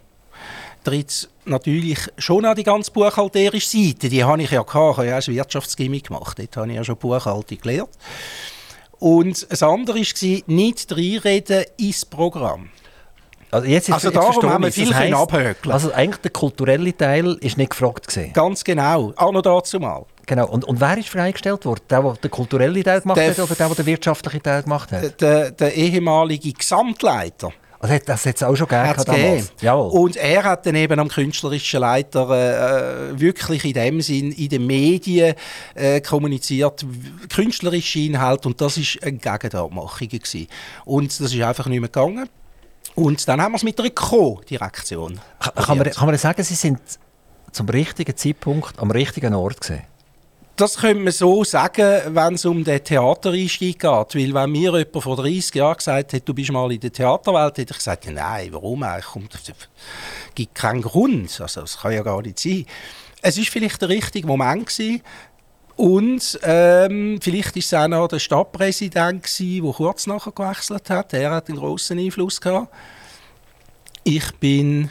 C: Drittens natürlich schon an die ganze buchhalterische Seite. Die habe ich ja gehabt. Ich habe ja ein Wirtschaftsgimmick gemacht. Dort habe ich ja schon Buchhaltung gelernt. Und das andere war, nicht reinreden ins Programm.
B: Also, jetzt ist,
C: Also
B: jetzt
C: darum haben wir viel
B: Das
C: können
B: heisst,
C: abhökeln.
B: Also eigentlich der kulturelle Teil ist nicht gefragt gewesen.
C: Ganz genau. Auch noch dazu mal.
B: Genau. Und, und wer ist freigestellt worden? Der, der den kulturellen Teil gemacht
C: Der
B: hat oder der, der den wirtschaftlichen Teil gemacht hat?
C: Der, der ehemalige Gesamtleiter
B: Also, hat- das hat es auch schon gegeben damals. Jawohl.
C: Und er hat dann eben am künstlerischen Leiter äh, wirklich in dem Sinn in den Medien äh, kommuniziert, künstlerische Inhalte und das ist eine Gegendarmachung gewesen. Und das ist einfach nicht mehr gegangen. Und dann haben wir es mit einer Co-Direktion.
B: Ka- kann, man, kann man sagen, Sie sind zum richtigen Zeitpunkt am richtigen Ort gewesen?
C: Das könnte man so sagen, wenn es um den Theatereinstieg geht. Weil wenn mir jemand vor 30 Jahren gesagt hätte, du bist mal in der Theaterwelt, hätte ich gesagt, nein, warum eigentlich? Es gibt keinen Grund. Also, das kann ja gar nicht sein. Es ist vielleicht der richtige Moment gewesen. Und ähm, vielleicht war es auch noch der Stadtpräsident, der kurz nachher gewechselt hat. Er hat einen grossen Einfluss gehabt. Ich bin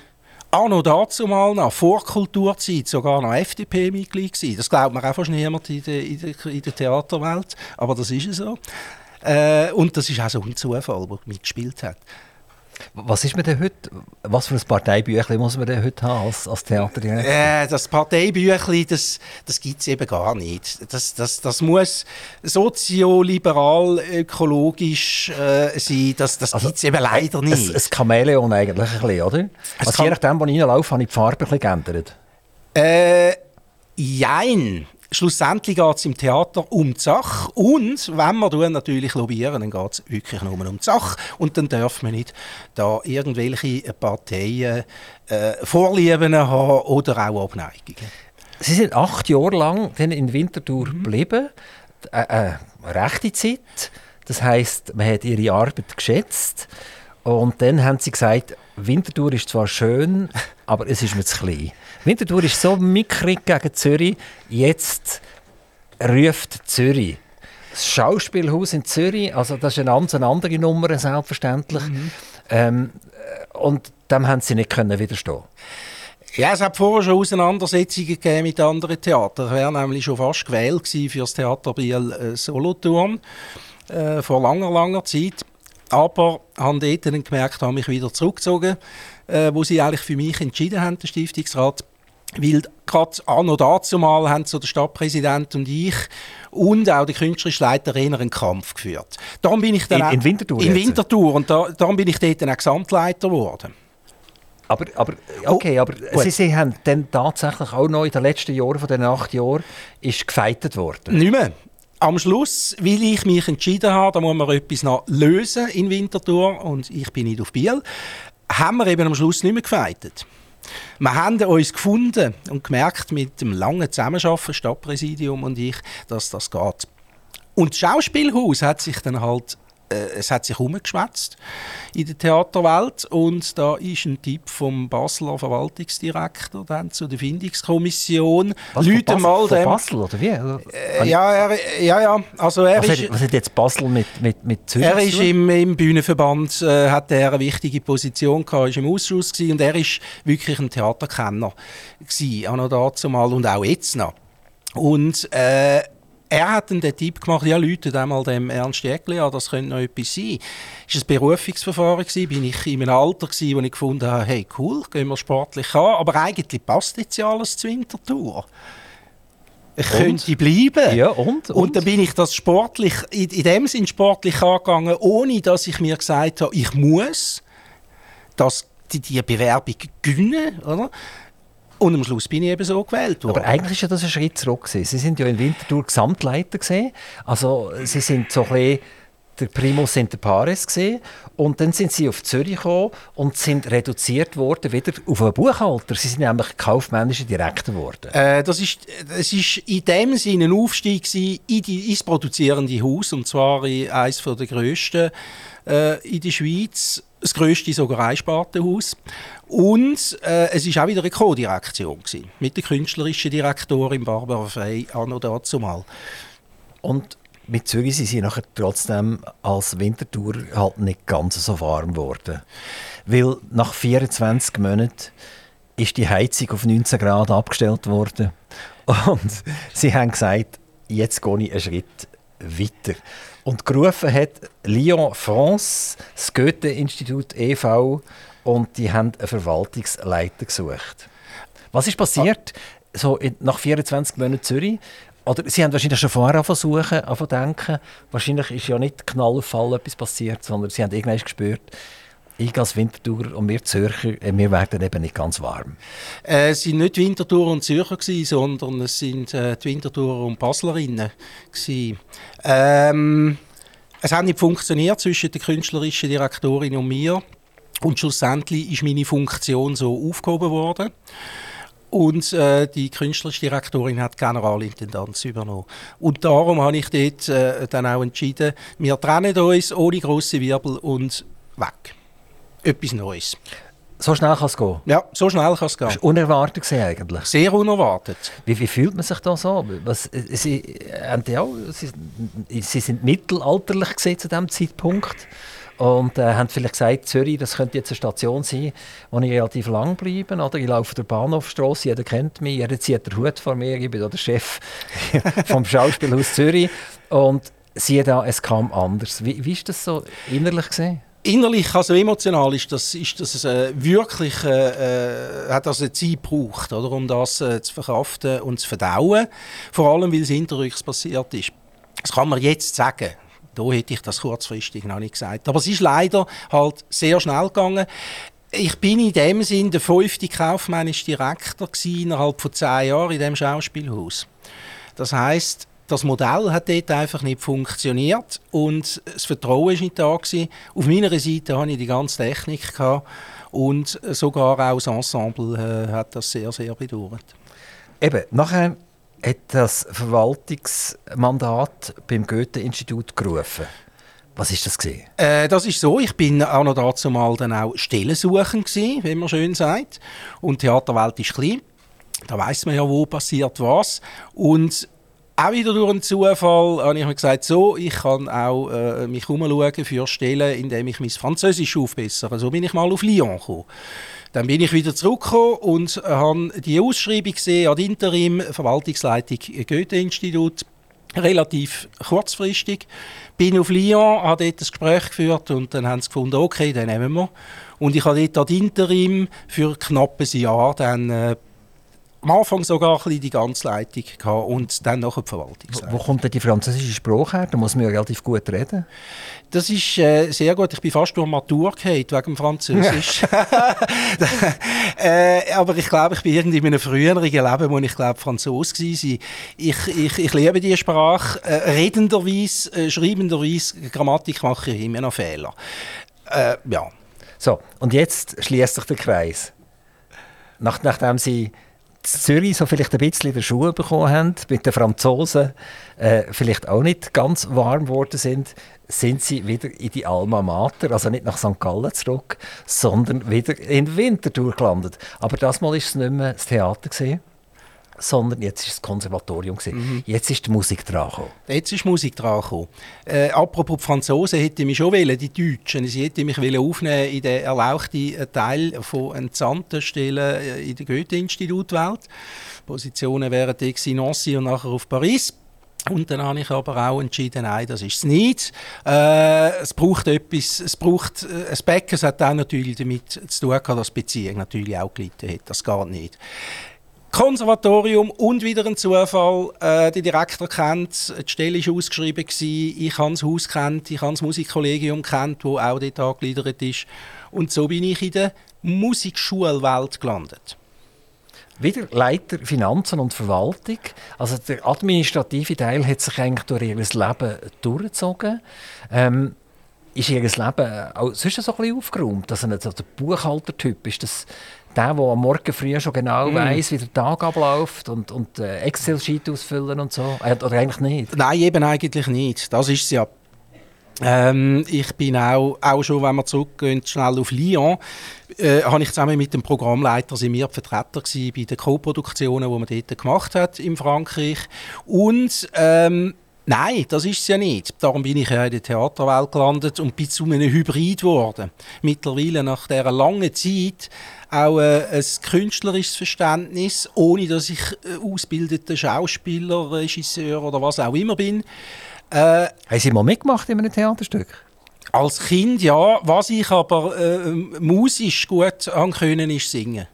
C: auch noch dazu mal nach vor Kulturzeit sogar noch FDP-Mitglied gewesen. Das glaubt man auch fast niemand in der, in der, in der Theaterwelt, aber das ist so. Äh, und das ist auch so ein Zufall, der mitgespielt hat.
B: Was ist man denn heute? Was für ein Parteibüchlein muss man denn heute haben als, als Theaterdirektor?
C: Äh, das Parteibüchli, das, das gibt es eben gar nicht. Das, das, das muss sozioliberal, ökologisch äh, sein. Das, das gibt es eben leider
B: Ein,
C: nicht.
B: ein Chamäleon eigentlich ein bisschen, oder? Also
C: Cham-
B: je nachdem, wo ich reinlaufe, habe ich die Farbe ein bisschen geändert.
C: Äh, jein. Schlussendlich geht es im Theater um die Sache. Und wenn wir natürlich lobbyieren, dann geht es wirklich nur um die Sache. Und dann darf man nicht da irgendwelche Parteien äh, Vorlieben haben oder auch Abneigungen.
B: Sie sind acht Jahre lang in Winterthur geblieben. Äh, äh, rechte Zeit. Das heisst, man hat ihre Arbeit geschätzt. Und dann haben sie gesagt, Winterthur ist zwar schön, aber es ist mir zu klein. Winterthur ist so mickrig gegen Zürich. Jetzt ruft Zürich. Das Schauspielhaus in Zürich, also das ist eine ganz andere Nummer, selbstverständlich. Ähm, äh, und dem haben sie nicht können widerstehen.
C: Ja, es hat vorher schon Auseinandersetzungen gegeben mit anderen Theatern. Ich wäre nämlich schon fast gewählt für das Theater Biel äh, Solothurn äh, vor langer, langer Zeit. Aber habe dort dann gemerkt, habe mich wieder zurückgezogen, äh, wo sie eigentlich für mich entschieden haben, der Stiftungsrat. Weil gerade an und dazu mal haben so der Stadtpräsident und ich und auch der künstlerische Leiter einen Kampf geführt. Darum bin ich dann
B: In- in Winterthur
C: In
B: jetzt?
C: Winterthur. Und da, darum bin ich dort dann auch Gesamtleiter geworden.
B: Aber, aber okay, aber
C: gut.
B: Sie, Sie haben dann tatsächlich auch noch in den letzten Jahren, von den acht Jahren, ist gefeitet worden.
C: Nicht mehr. Am Schluss, weil ich mich entschieden habe, da muss man etwas noch lösen in Winterthur und ich bin nicht auf Biel, haben wir eben am Schluss nicht mehr gefeitet. Wir haben uns gefunden und gemerkt mit dem langen Zusammenarbeiten, Stadtpräsidium und ich, dass das geht. Und das Schauspielhaus hat sich dann halt es hat sich umgeschwätzt in der Theaterwelt und da ist ein Tipp vom Basler Verwaltungsdirektor dann zu der Findungskommission.
B: Was,
C: Leute
B: Basel,
C: mal dem,
B: Basel, oder wie? Oder?
C: äh, ja, er, ja, ja, also er
B: was,
C: ist,
B: hat, was hat jetzt Basel mit, mit, mit Zürich
C: er ist im, im Bühnenverband, äh, hat er eine wichtige Position gehabt, ist im Ausschuss gewesen, und er ist wirklich ein Theaterkenner gewesen, auch noch dazu mal und auch jetzt noch. Und äh, er hat dann den Tipp gemacht, ja, Leute, einmal dem Ernst Jäckli an, das könnte noch etwas sein. Es war ein Berufungsverfahren, gewesen, bin ich in einem Alter, gewesen, wo ich gefunden habe, hey, cool, gehen wir sportlich an, aber eigentlich passt jetzt ja alles zur Wintertour. könnte bleiben.
B: Ja, und?
C: Und, und dann bin ich das sportlich, in, in dem Sinn sportlich angegangen, ohne dass ich mir gesagt habe, ich muss das, die, die Bewerbung gewinnen, oder? Und am Schluss bin ich eben so gewählt worden.
B: Aber eigentlich ist ja das ein Schritt zurück. Gewesen. Sie sind ja in Winterthur Gesamtleiter. Also Sie sind so ein bisschen der Primus inter pares gesehen und dann sind sie auf Zürich gekommen und sind reduziert worden wieder auf einen Buchhalter. Sie sind nämlich kaufmännischer Direktor geworden.
C: Äh, das ist es ist in dem Sinne ein Aufstieg in die, ins produzierende Haus und zwar in eines der grössten äh, in der Schweiz, das grösste sogar Einspartenhaus. Und äh, es war auch wieder eine Co-Direktion mit der künstlerischen Direktorin Barbara Frey anno dazu mal.
B: Und mit Zürich sind sie nachher trotzdem als Wintertour halt nicht ganz so warm geworden. Weil nach 24 Monaten ist die Heizung auf 19 Grad abgestellt worden. Und sie haben gesagt, jetzt gehe ich einen Schritt weiter. Und gerufen hat Lyon France, das Goethe-Institut e.V. und die haben einen Verwaltungsleiter gesucht. Was ist passiert? So nach 24 Monaten Zürich oder Sie haben wahrscheinlich schon vorher versuchen, zu denken, wahrscheinlich ist ja nicht knallfall etwas passiert, sondern Sie haben irgendwann gespürt, ich als Winterthur und wir Zürcher, äh, wir werden eben nicht ganz warm.
C: Äh, es waren nicht Winterthur und Zürcher, gewesen, sondern es sind äh, die Winterthur und Baslerinnen. Ähm, es hat nicht funktioniert zwischen der künstlerischen Direktorin und mir. Und schlussendlich ist meine Funktion so aufgehoben worden. Und äh, die künstlerische Direktorin hat die Generalintendanz übernommen. Und darum habe ich dort äh, dann auch entschieden, wir trennen uns ohne grosse Wirbel und weg. Etwas Neues.
B: So schnell kann es gehen?
C: Ja, so schnell kann es gehen.
B: Das war unerwartet eigentlich?
C: Sehr unerwartet.
B: Wie, wie, fühlt man sich da so? Was, Sie, äh, ja, Sie, Sie sind mittelalterlich gesehen zu diesem Zeitpunkt. Und äh, haben vielleicht gesagt, Zürich, das könnte jetzt eine Station sein, wo ich relativ lang bleiben oder Ich laufe der Bahnhofstrasse, jeder kennt mich, jeder zieht den Hut vor mir, ich bin der Chef vom Schauspielhaus Zürich. Und siehe da, es kam anders. Wie, wie ist das so innerlich gesehen?
C: Innerlich, also emotional, ist das, ist das äh, wirklich, äh, äh hat das eine Zeit gebraucht, oder, um das äh, zu verkraften und zu verdauen. Vor allem, weil es hinterrücks passiert ist. Das kann man jetzt sagen. Da hätte ich das kurzfristig noch nicht gesagt. Aber es ist leider halt sehr schnell gegangen. Ich bin in dem Sinn der fünfte kaufmännische Direktor innerhalb von zehn Jahren in dem Schauspielhaus. Das heißt, das Modell hat dort einfach nicht funktioniert und das Vertrauen war nicht da gewesen. Auf meiner Seite hatte ich die ganze Technik gehabt und sogar auch das Ensemble äh, hat das sehr, sehr bedauert.
B: Eben, nachher hat das Verwaltungsmandat beim Goethe-Institut gerufen. Was ist das gesehen?
C: Äh, das ist so. Ich bin auch noch dazu mal dann auch Stellensuchend gewesen, wie man schön sagt. Und die Theaterwelt ist klein. Da weiß man ja, wo passiert was. Und auch wieder durch einen Zufall habe ich mir gesagt, so, ich kann auch äh, mich umschauen für Stellen, indem ich mein Französisch aufbessere. So bin ich mal auf Lyon gekommen. Dann bin ich wieder zurückgekommen und habe die Ausschreibung gesehen an Interim, Verwaltungsleitung Goethe-Institut, relativ kurzfristig. Bin auf Lyon, habe dort ein Gespräch geführt und dann haben sie gefunden, okay, dann nehmen wir. Und ich habe dort an Interim für knapp ein Jahr dann äh, am Anfang sogar ein die ganze Leitung gehabt und dann noch die Verwaltung.
B: Wo, kommt denn die französische Sprache her? Da muss man ja relativ gut reden.
C: Das ist äh, sehr gut. Ich bin fast durch Matur gehabt, wegen Französisch. äh, aber ich glaube, ich bin irgendwie in einem früheren Leben, wo ich glaube Franzose war. Ich, ich, ich liebe diese Sprache. Äh, redenderweise, äh, schreibenderweise, Grammatik mache ich immer noch Fehler. Äh, ja.
B: So, und jetzt schließt sich der Kreis. Nach, nachdem Sie Zürich so vielleicht ein bisschen der Schuhe bekommen haben, mit den Franzosen äh, vielleicht auch nicht ganz warm geworden sind, sind sie wieder in die Alma Mater, also nicht nach St. Gallen zurück, sondern wieder in Winterthur gelandet. Aber das Mal ist es nicht mehr das Theater gesehen sondern jetzt ist das Konservatorium. Mhm. Jetzt ist die Musik dran gekommen.
C: Jetzt ist Musik dran gekommen. Äh, apropos die Franzosen, hätte mich schon wollen, die Deutschen, sie hätten mich wollen aufnehmen in den erlauchten äh, Teil von entsandten Stellen äh, in der Goethe-Institut-Welt. Positionen wären die Nancy und nachher auf Paris. Und dann habe ich aber auch entschieden, nein, das ist es nicht. Äh, es braucht etwas, es braucht, äh, ein Becken, es hat auch natürlich damit zu tun gehabt, dass die Beziehung natürlich auch gelitten hat. Das geht nicht. Konservatorium und wieder ein Zufall. Äh, der Direktor kennt, die Stelle war ausgeschrieben, gewesen. ich habe das Haus kennt, ich habe das Musikkollegium kennt, wo auch dort angegliedert ist. Und so bin ich in der Musikschulwelt gelandet.
B: Wieder Leiter Finanzen und Verwaltung. Also der administrative Teil hat sich eigentlich durch ihr Leben durchgezogen. Ähm, ist ihr Leben auch sonst so ein bisschen aufgeräumt? Also der Buchhaltertyp, ist das der, der am Morgen früh schon genau mm. weiß, wie der Tag abläuft und, und äh, Excel-Sheet ausfüllen und so? Äh, oder eigentlich nicht?
C: Nein, eben eigentlich nicht. Das ist es ja. Ähm, ich bin auch, auch schon, wenn wir zurückgehen, schnell auf Lyon, äh, habe ich zusammen mit dem Programmleiter sind wir Vertreter bei den Co-Produktionen, die man dort gemacht hat in Frankreich. Und ähm, Nein, das ist es ja nicht. Darum bin ich ja in der Theaterwelt gelandet und bin zu einem Hybrid geworden. Mittlerweile nach dieser langen Zeit auch äh, ein künstlerisches Verständnis, ohne dass ich äh, ausgebildeter Schauspieler, Regisseur oder was auch immer bin.
B: Äh, Haben Sie mal mitgemacht in einem Theaterstück?
C: Als Kind ja. Was ich aber äh, musisch gut können, ist singen.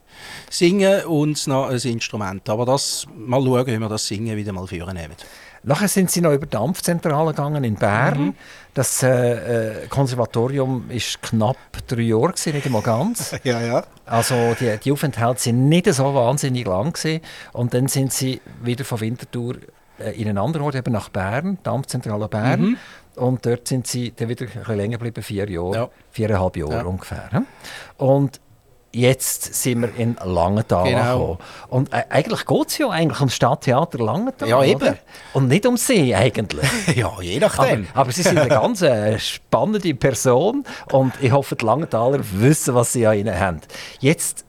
C: Singen und noch ein Instrument. Aber das, mal schauen, wie wir das Singen wieder mal führen nehmen.
B: Nachher sind sie noch über die Dampfzentrale gegangen in Bern. Mhm. Das äh, äh Konservatorium ist knapp drei Jahre gewesen, nicht einmal ganz.
C: ja, ja.
B: Also die, die Aufenthalte sind nicht so wahnsinnig lang gewesen. Und dann sind sie wieder von Winterthur äh, in einen anderen Ort, eben nach Bern, Dampfzentrale Bern. Mhm. Und dort sind sie dann wieder ein bisschen länger geblieben, vier Jahre, ja. viereinhalb Jahre ja. ungefähr. Und jetzt sind wir in Langenthal genau. Und äh, eigentlich geht es ja eigentlich ums Stadttheater Langenthal.
C: Ja, eben. Oder?
B: Und nicht um Sie eigentlich.
C: ja, je nachdem.
B: Aber, aber Sie sind eine ganz äh, spannende Person und ich hoffe, die Langenthaler wissen, was Sie an Ihnen haben. Jetzt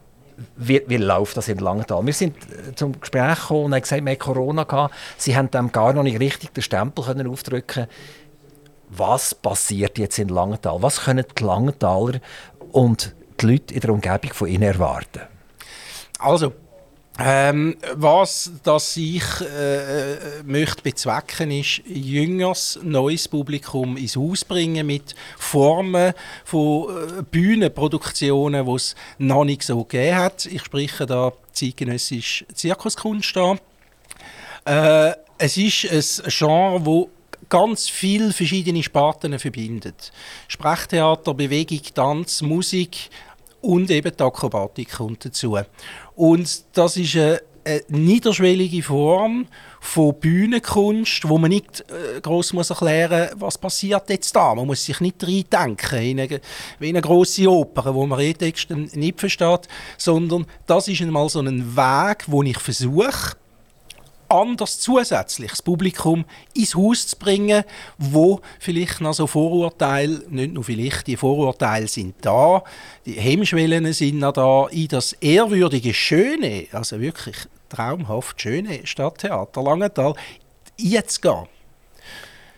B: wie, wie läuft das in Langenthal? Wir sind äh, zum Gespräch gekommen und haben gesagt, wir hatten Corona. Gehabt. Sie haben dem gar noch nicht richtig den Stempel können aufdrücken Was passiert jetzt in Langenthal? Was können die Langenthaler und die Leute in der Umgebung von ihnen erwarten?
C: Also, ähm, was das ich äh, möchte bezwecken ist, jüngeres, neues Publikum ins Haus bringen mit Formen von äh, Bühnenproduktionen, die es noch nicht so gegeben hat. Ich spreche da zeitgenössische Zirkuskunst an. Äh, es ist ein Genre, das ganz viele verschiedene Sparten verbindet. Sprechtheater, Bewegung, Tanz, Musik und eben die Akrobatik kommt dazu. Und das ist eine, eine niederschwellige Form von Bühnenkunst, wo man nicht äh, groß muss erklären was passiert jetzt da. Man muss sich nicht reindenken, in eine, wie eine große Oper, wo man eh Texte nicht versteht, sondern das ist einmal so ein Weg, wo ich versuche, anders zusätzlich das Publikum ins Haus zu bringen, wo vielleicht noch so Vorurteile, nicht nur vielleicht, die Vorurteile sind da, die Hemmschwellen sind noch da, in das ehrwürdige, schöne, also wirklich traumhaft schöne Stadttheater Langenthal einzugehen.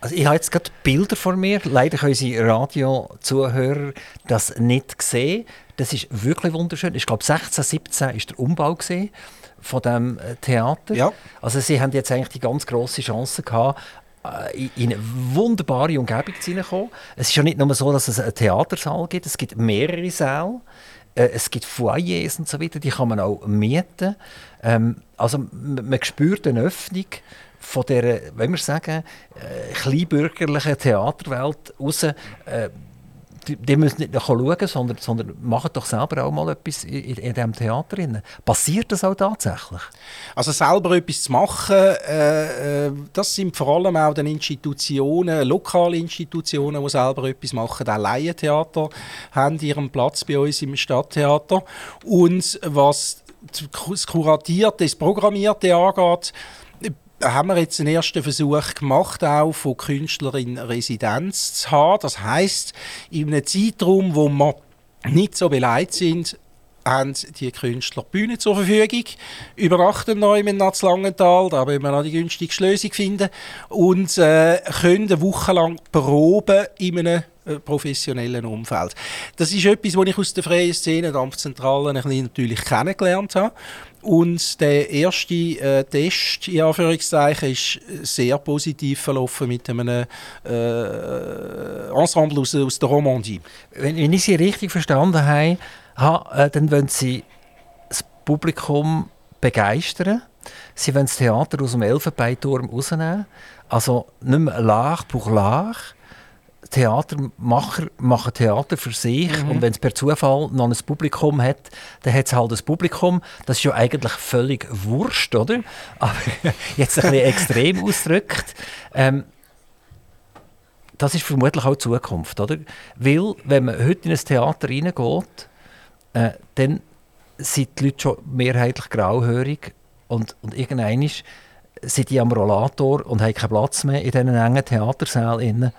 B: Also ich habe jetzt gerade Bilder vor mir. Leider können Sie Radiozuhörer das nicht sehen. Das ist wirklich wunderschön. Ich glaube, 16, 17 ist der Umbau gesehen von dem äh, Theater.
C: Ja.
B: Also sie haben jetzt eigentlich die ganz große Chance gehabt, äh, in eine wunderbare Umgebung zu kommen. Es ist ja nicht nur so, dass es einen Theatersaal gibt, es gibt mehrere Säle. Äh, es gibt Foyers und so weiter, die kann man auch mieten. Ähm, also man spürt eine Öffnung von der, wenn wir sagen, kleinbürgerlichen Theaterwelt raus. Die, müssen nicht schauen, sondern, sondern machen doch selber auch mal etwas in, in, diesem Theater. Passiert das auch tatsächlich?
C: Also selber etwas zu machen, äh, äh, das sind vor allem auch die Institutionen, lokale Institutionen, die selber etwas machen. Auch Laientheater haben ihren Platz bei uns im Stadttheater. Und was das Kuratierte, das Programmierte angeht, haben wir jetzt einen ersten Versuch gemacht, auch von Künstlern in Residenz zu haben. Das heißt, in einem Zeitraum, wo wir nicht so beleidigt sind, haben die Künstler die Bühne zur Verfügung, übernachten neu in Langenthal, da wollen wir noch die günstigste Lösung finden, und äh, können eine Woche lang proben in einem äh, professionellen Umfeld. Das ist etwas, was ich aus der freien Szene, Dampfzentrale, natürlich kennengelernt habe. Und der erste äh, Test, in Anführungszeichen, ist sehr positiv verlaufen mit einem äh, Ensemble aus, aus der Romandie.
B: Wenn, wenn ich Sie richtig verstanden habe, ha, äh, dann wollen Sie das Publikum begeistern. Sie wollen das Theater aus dem Elfenbeinturm rausnehmen. Also nicht mehr Lach pour Lach. Theatermacher machen Theater für sich mhm. und wenn es per Zufall noch ein Publikum hat, dann hat es halt ein Publikum. Das ist ja eigentlich völlig wurscht, oder? Aber jetzt ein bisschen extrem ausgedrückt. Ähm, das ist vermutlich auch die Zukunft, oder? Weil, wenn man heute in ein Theater reingeht, äh, dann sind die Leute schon mehrheitlich grauhörig und, und irgendwann sind die am Rollator und haben keinen Platz mehr in diesen engen Theatersälen.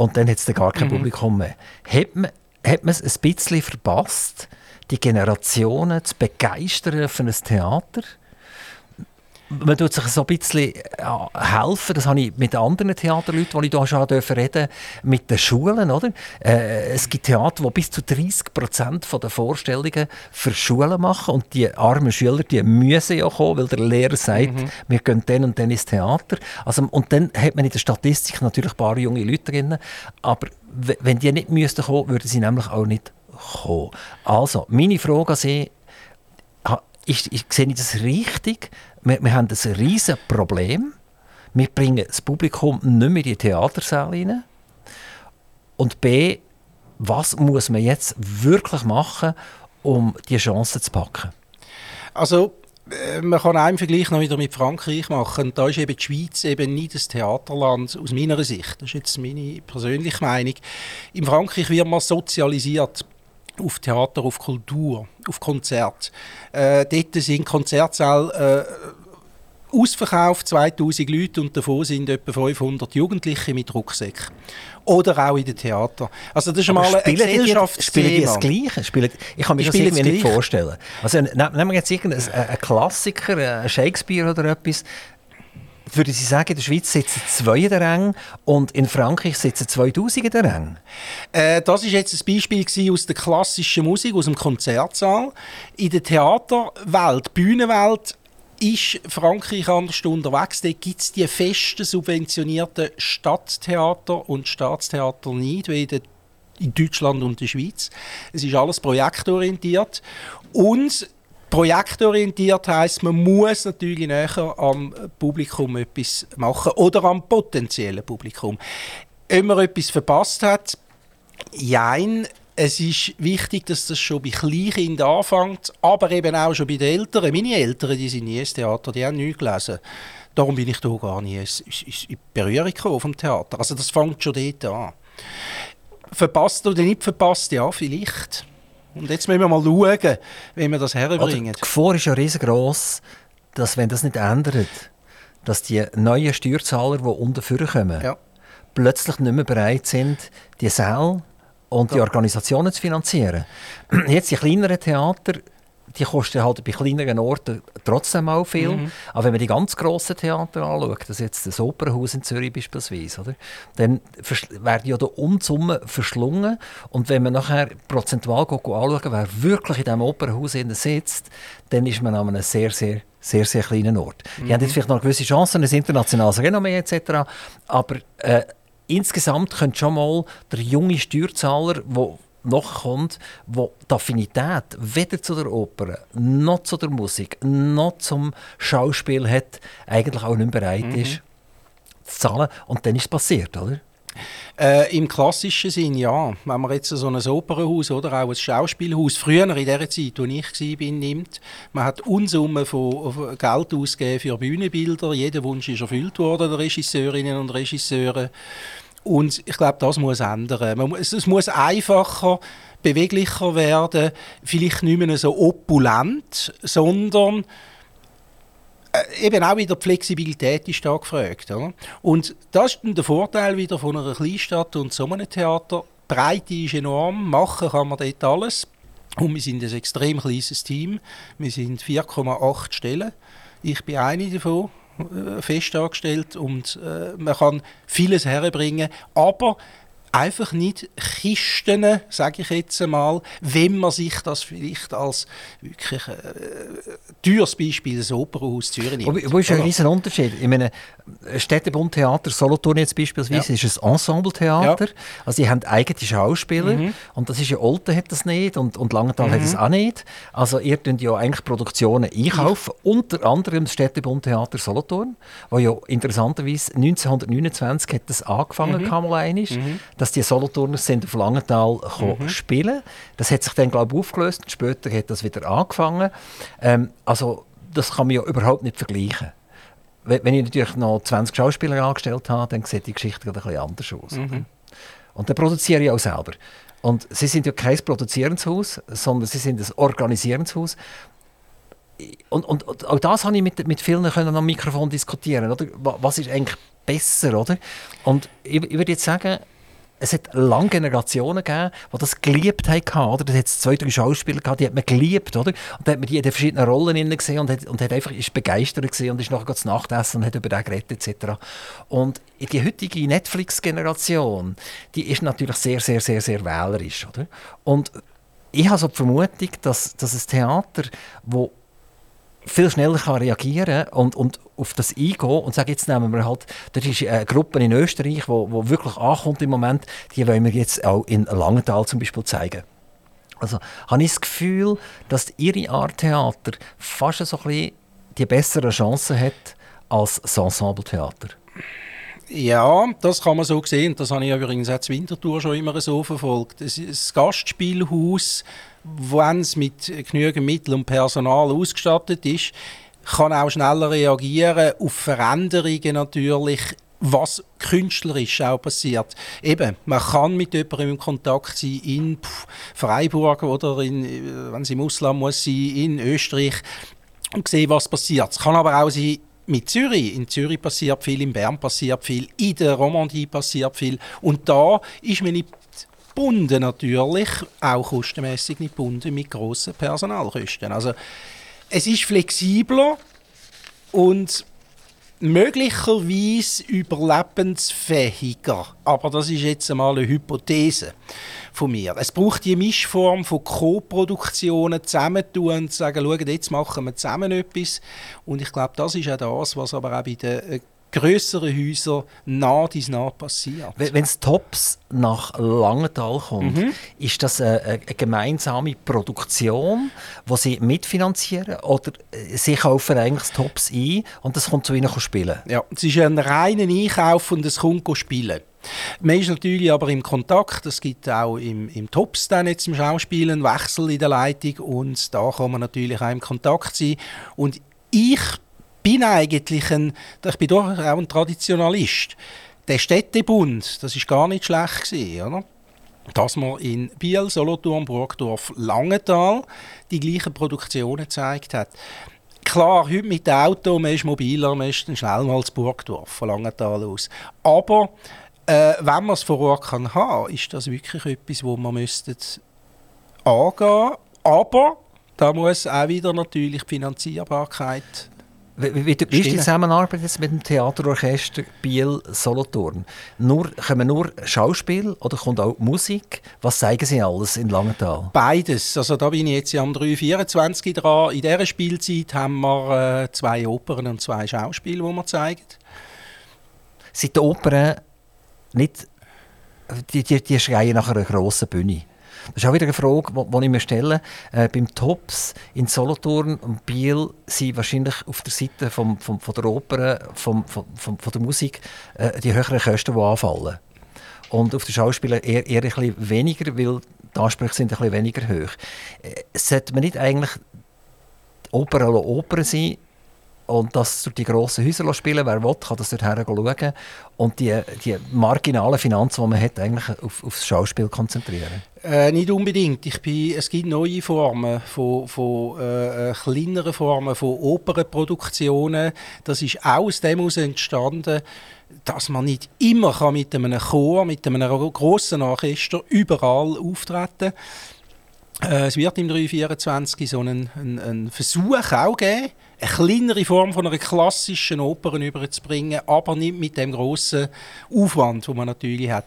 B: Und dann hat es gar kein mhm. Publikum mehr. Hat man, hat man es ein bisschen verpasst, die Generationen zu begeistern für ein Theater? Man tut sich so ein bisschen ja, helfen, das habe ich mit anderen Theaterleuten, die ich hier schon reden mit den Schulen, oder? Äh, es gibt Theater, die bis zu 30 Prozent der Vorstellungen für Schulen machen und die armen Schüler, die müssen ja kommen, weil der Lehrer sagt, mhm. wir gehen dann und dann ins Theater. Also, und dann hat man in der Statistik natürlich ein paar junge Leute drin, aber wenn die nicht müssten kommen, würden sie nämlich auch nicht kommen. Also, meine Frage an Sie, ist, ist, sehe ich das richtig, wir, wir haben ein riesiges Problem. Wir bringen das Publikum nicht mehr in die Theatersäle rein. Und B, was muss man jetzt wirklich machen, um die Chance zu packen?
C: Also, äh, man kann einen Vergleich noch wieder mit Frankreich machen. Da ist eben die Schweiz eben nicht das Theaterland aus meiner Sicht. Das ist jetzt meine persönliche Meinung. In Frankreich wird man sozialisiert auf Theater, auf Kultur, auf Konzert. Äh, dort sind Konzertsäle äh, ausverkauft, 2000 Leute und davon sind etwa 500 Jugendliche mit Rucksäcken. Oder auch in den Theater. Also das ist mal ein
B: Gesellschaftsthema. Spielen die das Gleiche? Spielen, ich kann mir das irgendwie nicht vorstellen. Also nehmen wir jetzt irgendeinen Klassiker, Shakespeare oder etwas, würde Sie sagen, in der Schweiz sitzen zwei in der Rang und in Frankreich sitzen 2000 in der Rang?
C: Äh, das ist jetzt ein Beispiel aus der klassischen Musik, aus dem Konzertsaal. In der Theaterwelt, Bühnenwelt, ist Frankreich anders unterwegs. Da gibt es die festen subventionierten Stadttheater und Staatstheater nicht, wie in Deutschland und der Schweiz. Es ist alles projektorientiert. Und Projektorientiert heißt, man muss natürlich näher am Publikum etwas machen oder am potenziellen Publikum. Wenn man etwas verpasst hat, jein, es ist wichtig, dass das schon bei Kleinkindern anfängt, aber eben auch schon bei den Eltern. Meine Eltern, die sind nie ins Theater, die haben nichts gelesen. Darum bin ich da gar nicht in Berührung vom Theater. Also das fängt schon dort an. Verpasst oder nicht verpasst, ja, vielleicht. Und jetzt müssen wir mal schauen, wie wir das herbringen.
B: Die Gefahr ist ja riesengroß, dass wenn das nicht ändert, dass die neuen Steuerzahler, die unten kommen, ja. plötzlich nicht mehr bereit sind, die Säle und die Organisationen zu finanzieren. Jetzt die kleineren Theater die kosten halt bei kleineren Orten trotzdem auch viel. Mhm. Aber wenn man die ganz grossen Theater anschaut, das jetzt das Opernhaus in Zürich beispielsweise, oder, dann werden ja da Unsummen verschlungen. Und wenn man nachher prozentual anschaut, wer wirklich in diesem Opernhaus sitzt, dann ist man an einem sehr, sehr sehr, sehr kleinen Ort. Mhm. Die haben jetzt vielleicht noch gewisse Chancen, ein internationales Renommee etc., aber äh, insgesamt könnte schon mal der junge Steuerzahler, der nachkommt, wo die Affinität weder zu der Oper, noch zu der Musik, noch zum Schauspiel hat, eigentlich auch nicht bereit mhm. ist zu zahlen. Und dann ist es passiert, oder?
C: Äh, Im klassischen Sinn ja. Wenn man jetzt so ein Opernhaus oder auch ein Schauspielhaus, früher in der Zeit, wo ich war, nimmt, man hat Unsummen von Geld ausgegeben für Bühnenbilder. Jeder Wunsch ist erfüllt worden, der Regisseurinnen und Regisseure. Und ich glaube, das muss ändern. Man, es, es muss einfacher, beweglicher werden, vielleicht nicht mehr so opulent, sondern äh, eben auch wieder die Flexibilität ist da gefragt. Oder? Und das ist der Vorteil wieder von einer Kleinstadt und so einem Theater. Die Breite ist enorm, machen kann man dort alles. Und wir sind ein extrem kleines Team. Wir sind 4,8 Stellen. Ich bin eine davon. Äh, fest angestellt und äh, man kann vieles herbringen, aber einfach nicht Kisten, sage ich jetzt einmal, wenn man sich das vielleicht als wirklich äh, teures Beispiel das Opernhaus Zürich nimmt.
B: Wo, wo ist ein riesen Unterschied? Ich meine, Städtebundtheater Solothurn jetzt beispielsweise ja. ist ein Ensembletheater. Ja. Also die haben eigene Schauspieler mhm. und das ist ja Olten hat das nicht und, und Langenthal mhm. hat es auch nicht. Also ihr könnt ja eigentlich Produktionen einkaufen, ja. unter anderem das Städtebundtheater Solothurn, wo ja interessanterweise 1929 hat das angefangen, mhm. kam mhm. Dass die Solothurner sind auf Langenthal mhm. spielen. Das hat sich dann glaube ich aufgelöst und später hat das wieder angefangen. Ähm, also das kann man ja überhaupt nicht vergleichen wenn ich natürlich noch 20 Schauspieler angestellt habe, dann sieht die Geschichte ein bisschen anders aus. Mhm. Und dann produziere ich auch selber. Und sie sind ja kein produzierendes Haus, sondern sie sind ein organisierendes Haus. Und, und, und auch das habe ich mit, mit vielen können am Mikrofon diskutieren. Oder? Was ist eigentlich besser? Oder? Und ich, ich würde jetzt sagen, es hat lange Generationen gegeben, die das geliebt haben. Oder? Da hat es zwei, drei Schauspieler gehabt, die hat man geliebt. Oder? Und da hat man die in den verschiedenen Rollen gesehen und hat, und hat einfach, ist begeistert gesehen und ist nachher zu Nacht essen und hat über den geredet etc. Und die heutige Netflix-Generation, die ist natürlich sehr, sehr, sehr, sehr wählerisch. Oder? Und ich habe so die Vermutung, dass, dass ein Theater, das viel schneller kann reagieren und, und auf das eingehen und sagen, jetzt nehmen wir halt, das ist eine Gruppe in Österreich, wo, wo wirklich ankommt im Moment, die wollen wir jetzt auch in Langenthal zum Beispiel zeigen. Also habe ich das Gefühl, dass ihre Art Theater fast so ein bisschen die bessere Chance hat als das Ensembletheater.
C: Ja, das kann man so sehen. Das habe ich übrigens auch zu Winterthur schon immer so verfolgt. Das Gastspielhaus wenn es mit genügend Mitteln und Personal ausgestattet ist, kann auch schneller reagieren auf Veränderungen natürlich, was künstlerisch auch passiert. Eben, man kann mit jemandem in Kontakt sein in Freiburg oder in, wenn es im Ausland muss sein, in Österreich und sehen, was passiert. Es kann aber auch sein, mit Zürich. In Zürich passiert viel, in Bern passiert viel, in der Romandie passiert viel. Und da ist man nicht gebunden natürlich, auch kostenmäßig nicht gebunden mit grossen Personalkosten. Also es ist flexibler und möglicherweise überlebensfähiger. Aber das ist jetzt einmal eine Hypothese von mir. Es braucht die Mischform von Co-Produktionen zusammentun und sagen, schau, jetzt machen wir zusammen etwas. Und ich glaube, das ist auch das, was aber auch bei den äh, größere Häuser nah dies nah passiert.
B: Wenn es Tops nach Langenthal kommt, mhm. ist das eine, eine, gemeinsame Produktion, wo sie mitfinanzieren oder äh, sie kaufen eigentlich Tops ein und das kommt zu ihnen spielen?
C: Ja, es ist ein reiner Einkauf und es kommt spielen. Man ist natürlich aber im Kontakt. Es gibt auch im, im Tops dann jetzt im Schauspiel einen Wechsel in der Leitung und da kann man natürlich auch im Kontakt sein. Und ich bin eigentlich ein, ich bin doch auch ein Traditionalist. Der Städtebund, das ist gar nicht schlecht gewesen, oder? Dass man in Biel, Solothurn, Burgdorf, Langenthal die gleichen Produktionen gezeigt hat. Klar, heute mit dem Auto, man ist mobiler, man ist dann schnell mal zu Burgdorf, von Langenthal aus. Aber äh, wenn man es vor Ort kann haben, ist das wirklich etwas, wo man müsste angehen. Aber da muss auch wieder natürlich die Finanzierbarkeit
B: wie, wie, wie ist die Zusammenarbeit jetzt mit dem Theaterorchester Biel-Solothurn? Nur, kommen nur Schauspiel oder kommt auch Musik? Was zeigen Sie alles in Langenthal?
C: Beides. Also da bin ich jetzt am 3.24 dran. In dieser Spielzeit haben wir äh, zwei Opern und zwei Schauspiele, die wir zeigen.
B: Sind die Opern nicht... Die, die, die schreien nach einer grossen Bühne? Das ist auch wieder eine Frage, die ich mir stelle. Äh, beim Tops in Solothurn und Biel sind wahrscheinlich auf der Seite vom, vom, von der Oper, vom, vom, von der Musik, äh, die höheren Kosten, die anfallen. Und auf den Schauspielern eher, eher ein bisschen weniger, weil die Ansprüche sind ein bisschen weniger hoch. Äh, sollte man nicht eigentlich Oper oder Oper sein, und das durch die grossen Häuser spielen. Wer will, kann das dorthin schauen. Und die, die marginalen Finanzen, die man hat, eigentlich auf, auf das Schauspiel konzentrieren.
C: Äh, nicht unbedingt. Ich bin, es gibt neue Formen von, von äh, äh kleineren Formen von Opernproduktionen. Das ist auch aus dem heraus entstanden, dass man nicht immer kann mit einem Chor, mit einem grossen Orchester überall auftreten kann. Äh, es wird im 324 so einen, einen, einen Versuch auch geben, eine kleinere Form von einer klassischen Oper überzubringen, aber nicht mit dem großen Aufwand, den man natürlich hat.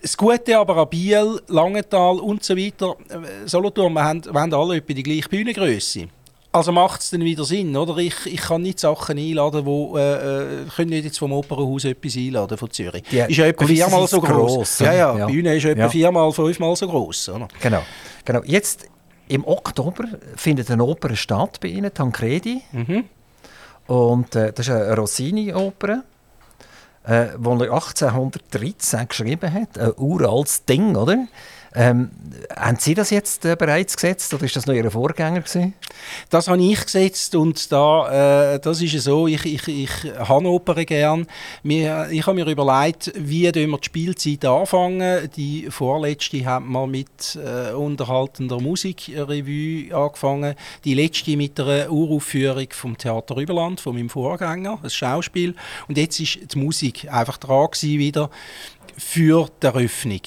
C: das Gute aber an Biel, Langenthal und so weiter, äh, Solothurn, wir haben, wir haben alle etwa die gleiche Bühnengröße. Also macht es dann wieder Sinn, oder? Ich, ich kann nicht Sachen einladen, wo äh, äh können nicht jetzt vom Opernhaus etwas einladen von Zürich.
B: Die
C: ist ja etwa viermal so groß.
B: ja,
C: ja, ja, die Bühne ist etwa ja. viermal, fünfmal so groß, oder?
B: Genau, genau. Jetzt im Oktober findet eine Oper statt bei Ihnen, Tancredi. Mhm. Und äh, das ist eine Rossini-Oper, äh, die er 1813 geschrieben hat. Ein uraltes Ding, oder? Ähm, haben Sie das jetzt äh, bereits gesetzt oder ist das noch Ihr Vorgänger gewesen?
C: Das habe ich gesetzt und da, äh, das ist so, ich, ich, ich habe Opern gern. Mir, ich habe mir überlegt, wie wir die Spielzeit anfangen. Die vorletzte haben wir mit äh, unterhaltender Musikrevue angefangen. Die letzte mit einer Uraufführung vom Theater Überland, von meinem Vorgänger, ein Schauspiel. Und jetzt ist die Musik einfach dran wieder für die Eröffnung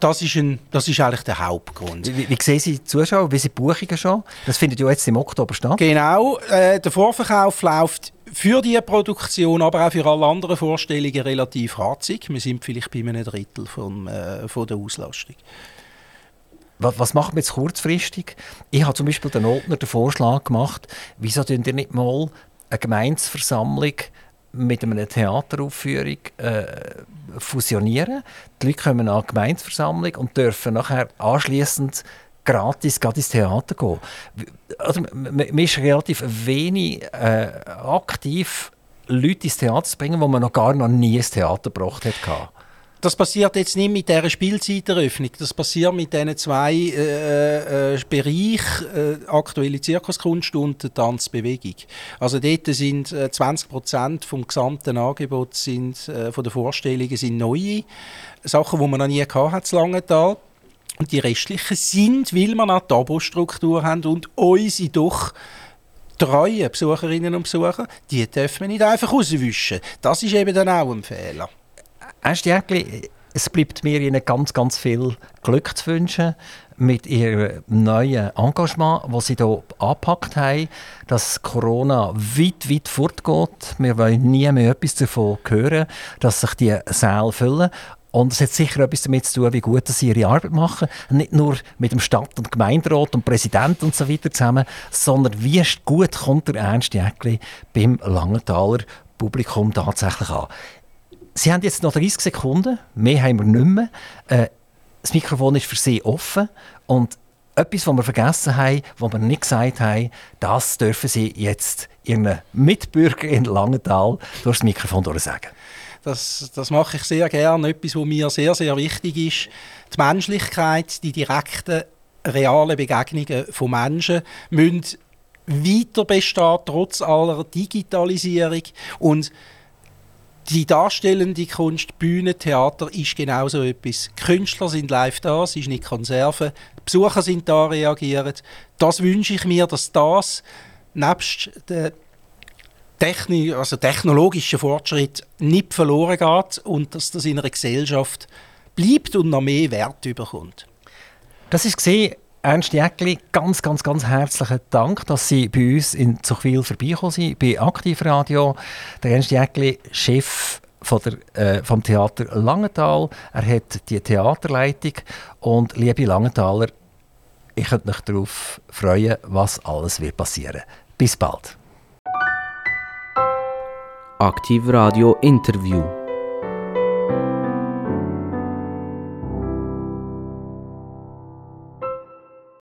C: das ist, ein, das ist eigentlich der Hauptgrund.
B: Wie, wie sehen Sie die Zuschauer? Wie sind die Buchungen schon? Das findet ja jetzt im Oktober statt.
C: Genau. Äh, der Vorverkauf läuft für diese Produktion, aber auch für alle anderen Vorstellungen relativ ratzig. Wir sind vielleicht bei einem Drittel von, äh, von der Auslastung.
B: Was, was macht man jetzt kurzfristig? Ich habe zum Beispiel den Notner den Vorschlag gemacht, wieso tun ihr nicht mal eine Gemeinsversammlung mit einer Theateraufführung äh, fusionieren. Die Leute kommen an eine Gemeinsversammlung und dürfen nachher anschließend gratis ins Theater gehen. Also, man ist relativ wenig äh, aktiv, Leute ins Theater zu bringen, wo man noch gar noch nie ins Theater gebracht hat
C: das passiert jetzt nicht mit dieser Spielzeiteröffnung. Das passiert mit diesen zwei äh, äh, Bereichen, äh, aktuelle Zirkuskunst und Tanzbewegung. Also dort sind äh, 20 Prozent vom gesamten Angebot sind, äh, von der Vorstellungen sind neue Sachen, die man noch nie gehabt hat, Langenthal. Und die restlichen sind, weil wir eine Tabostruktur haben und unsere doch treue Besucherinnen und Besucher, die dürfen wir nicht einfach rauswischen. Das ist eben dann auch ein Fehler.
B: Ernst Jäckli, es bleibt mir Ihnen ganz, ganz viel Glück zu wünschen mit Ihrem neuen Engagement, das Sie hier angepackt haben, dass Corona weit, weit fortgeht. Wir wollen nie mehr etwas davon hören, dass sich die Säle füllen. Und es hat sicher etwas damit zu tun, wie gut sie ihre Arbeit machen. Nicht nur mit dem Stadt- und Gemeinderat und Präsident und so weiter zusammen, sondern wie gut kommt der Ernst Jäckli beim Langenthaler Publikum tatsächlich an. Sie haben jetzt noch 30 Sekunden, mehr haben wir nicht mehr. Äh, das Mikrofon ist für Sie offen und etwas, was wir vergessen haben, was wir nicht gesagt haben, das dürfen Sie jetzt Ihren Mitbürger in Langenthal durch das Mikrofon sagen.
C: Das, das mache ich sehr gerne. Etwas, was mir sehr, sehr wichtig ist. Die Menschlichkeit, die direkten, realen Begegnungen von Menschen müssen weiter bestehen, trotz aller Digitalisierung. Und die darstellende Kunst, Bühne, Theater ist genauso etwas. Künstler sind live da, es ist nicht Konserve. Die Besucher sind da, reagieren. Das wünsche ich mir, dass das nebst der Technik, also technologischen Fortschritt nicht verloren geht und dass das in einer Gesellschaft bleibt und noch mehr Wert überkommt.
B: Das ist gesehen Ernst Jäckli, ganz, ganz, ganz herzlichen Dank, dass Sie bei uns in Zuchwil vorbeigekommen sind, bei Aktivradio. Der Ernst Jäckli, Chef von der, äh, vom Theater Langenthal. Er hat die Theaterleitung. Und liebe Langenthaler, ich könnte mich darauf freuen, was alles wird passieren. Bis bald.
A: Aktivradio Interview.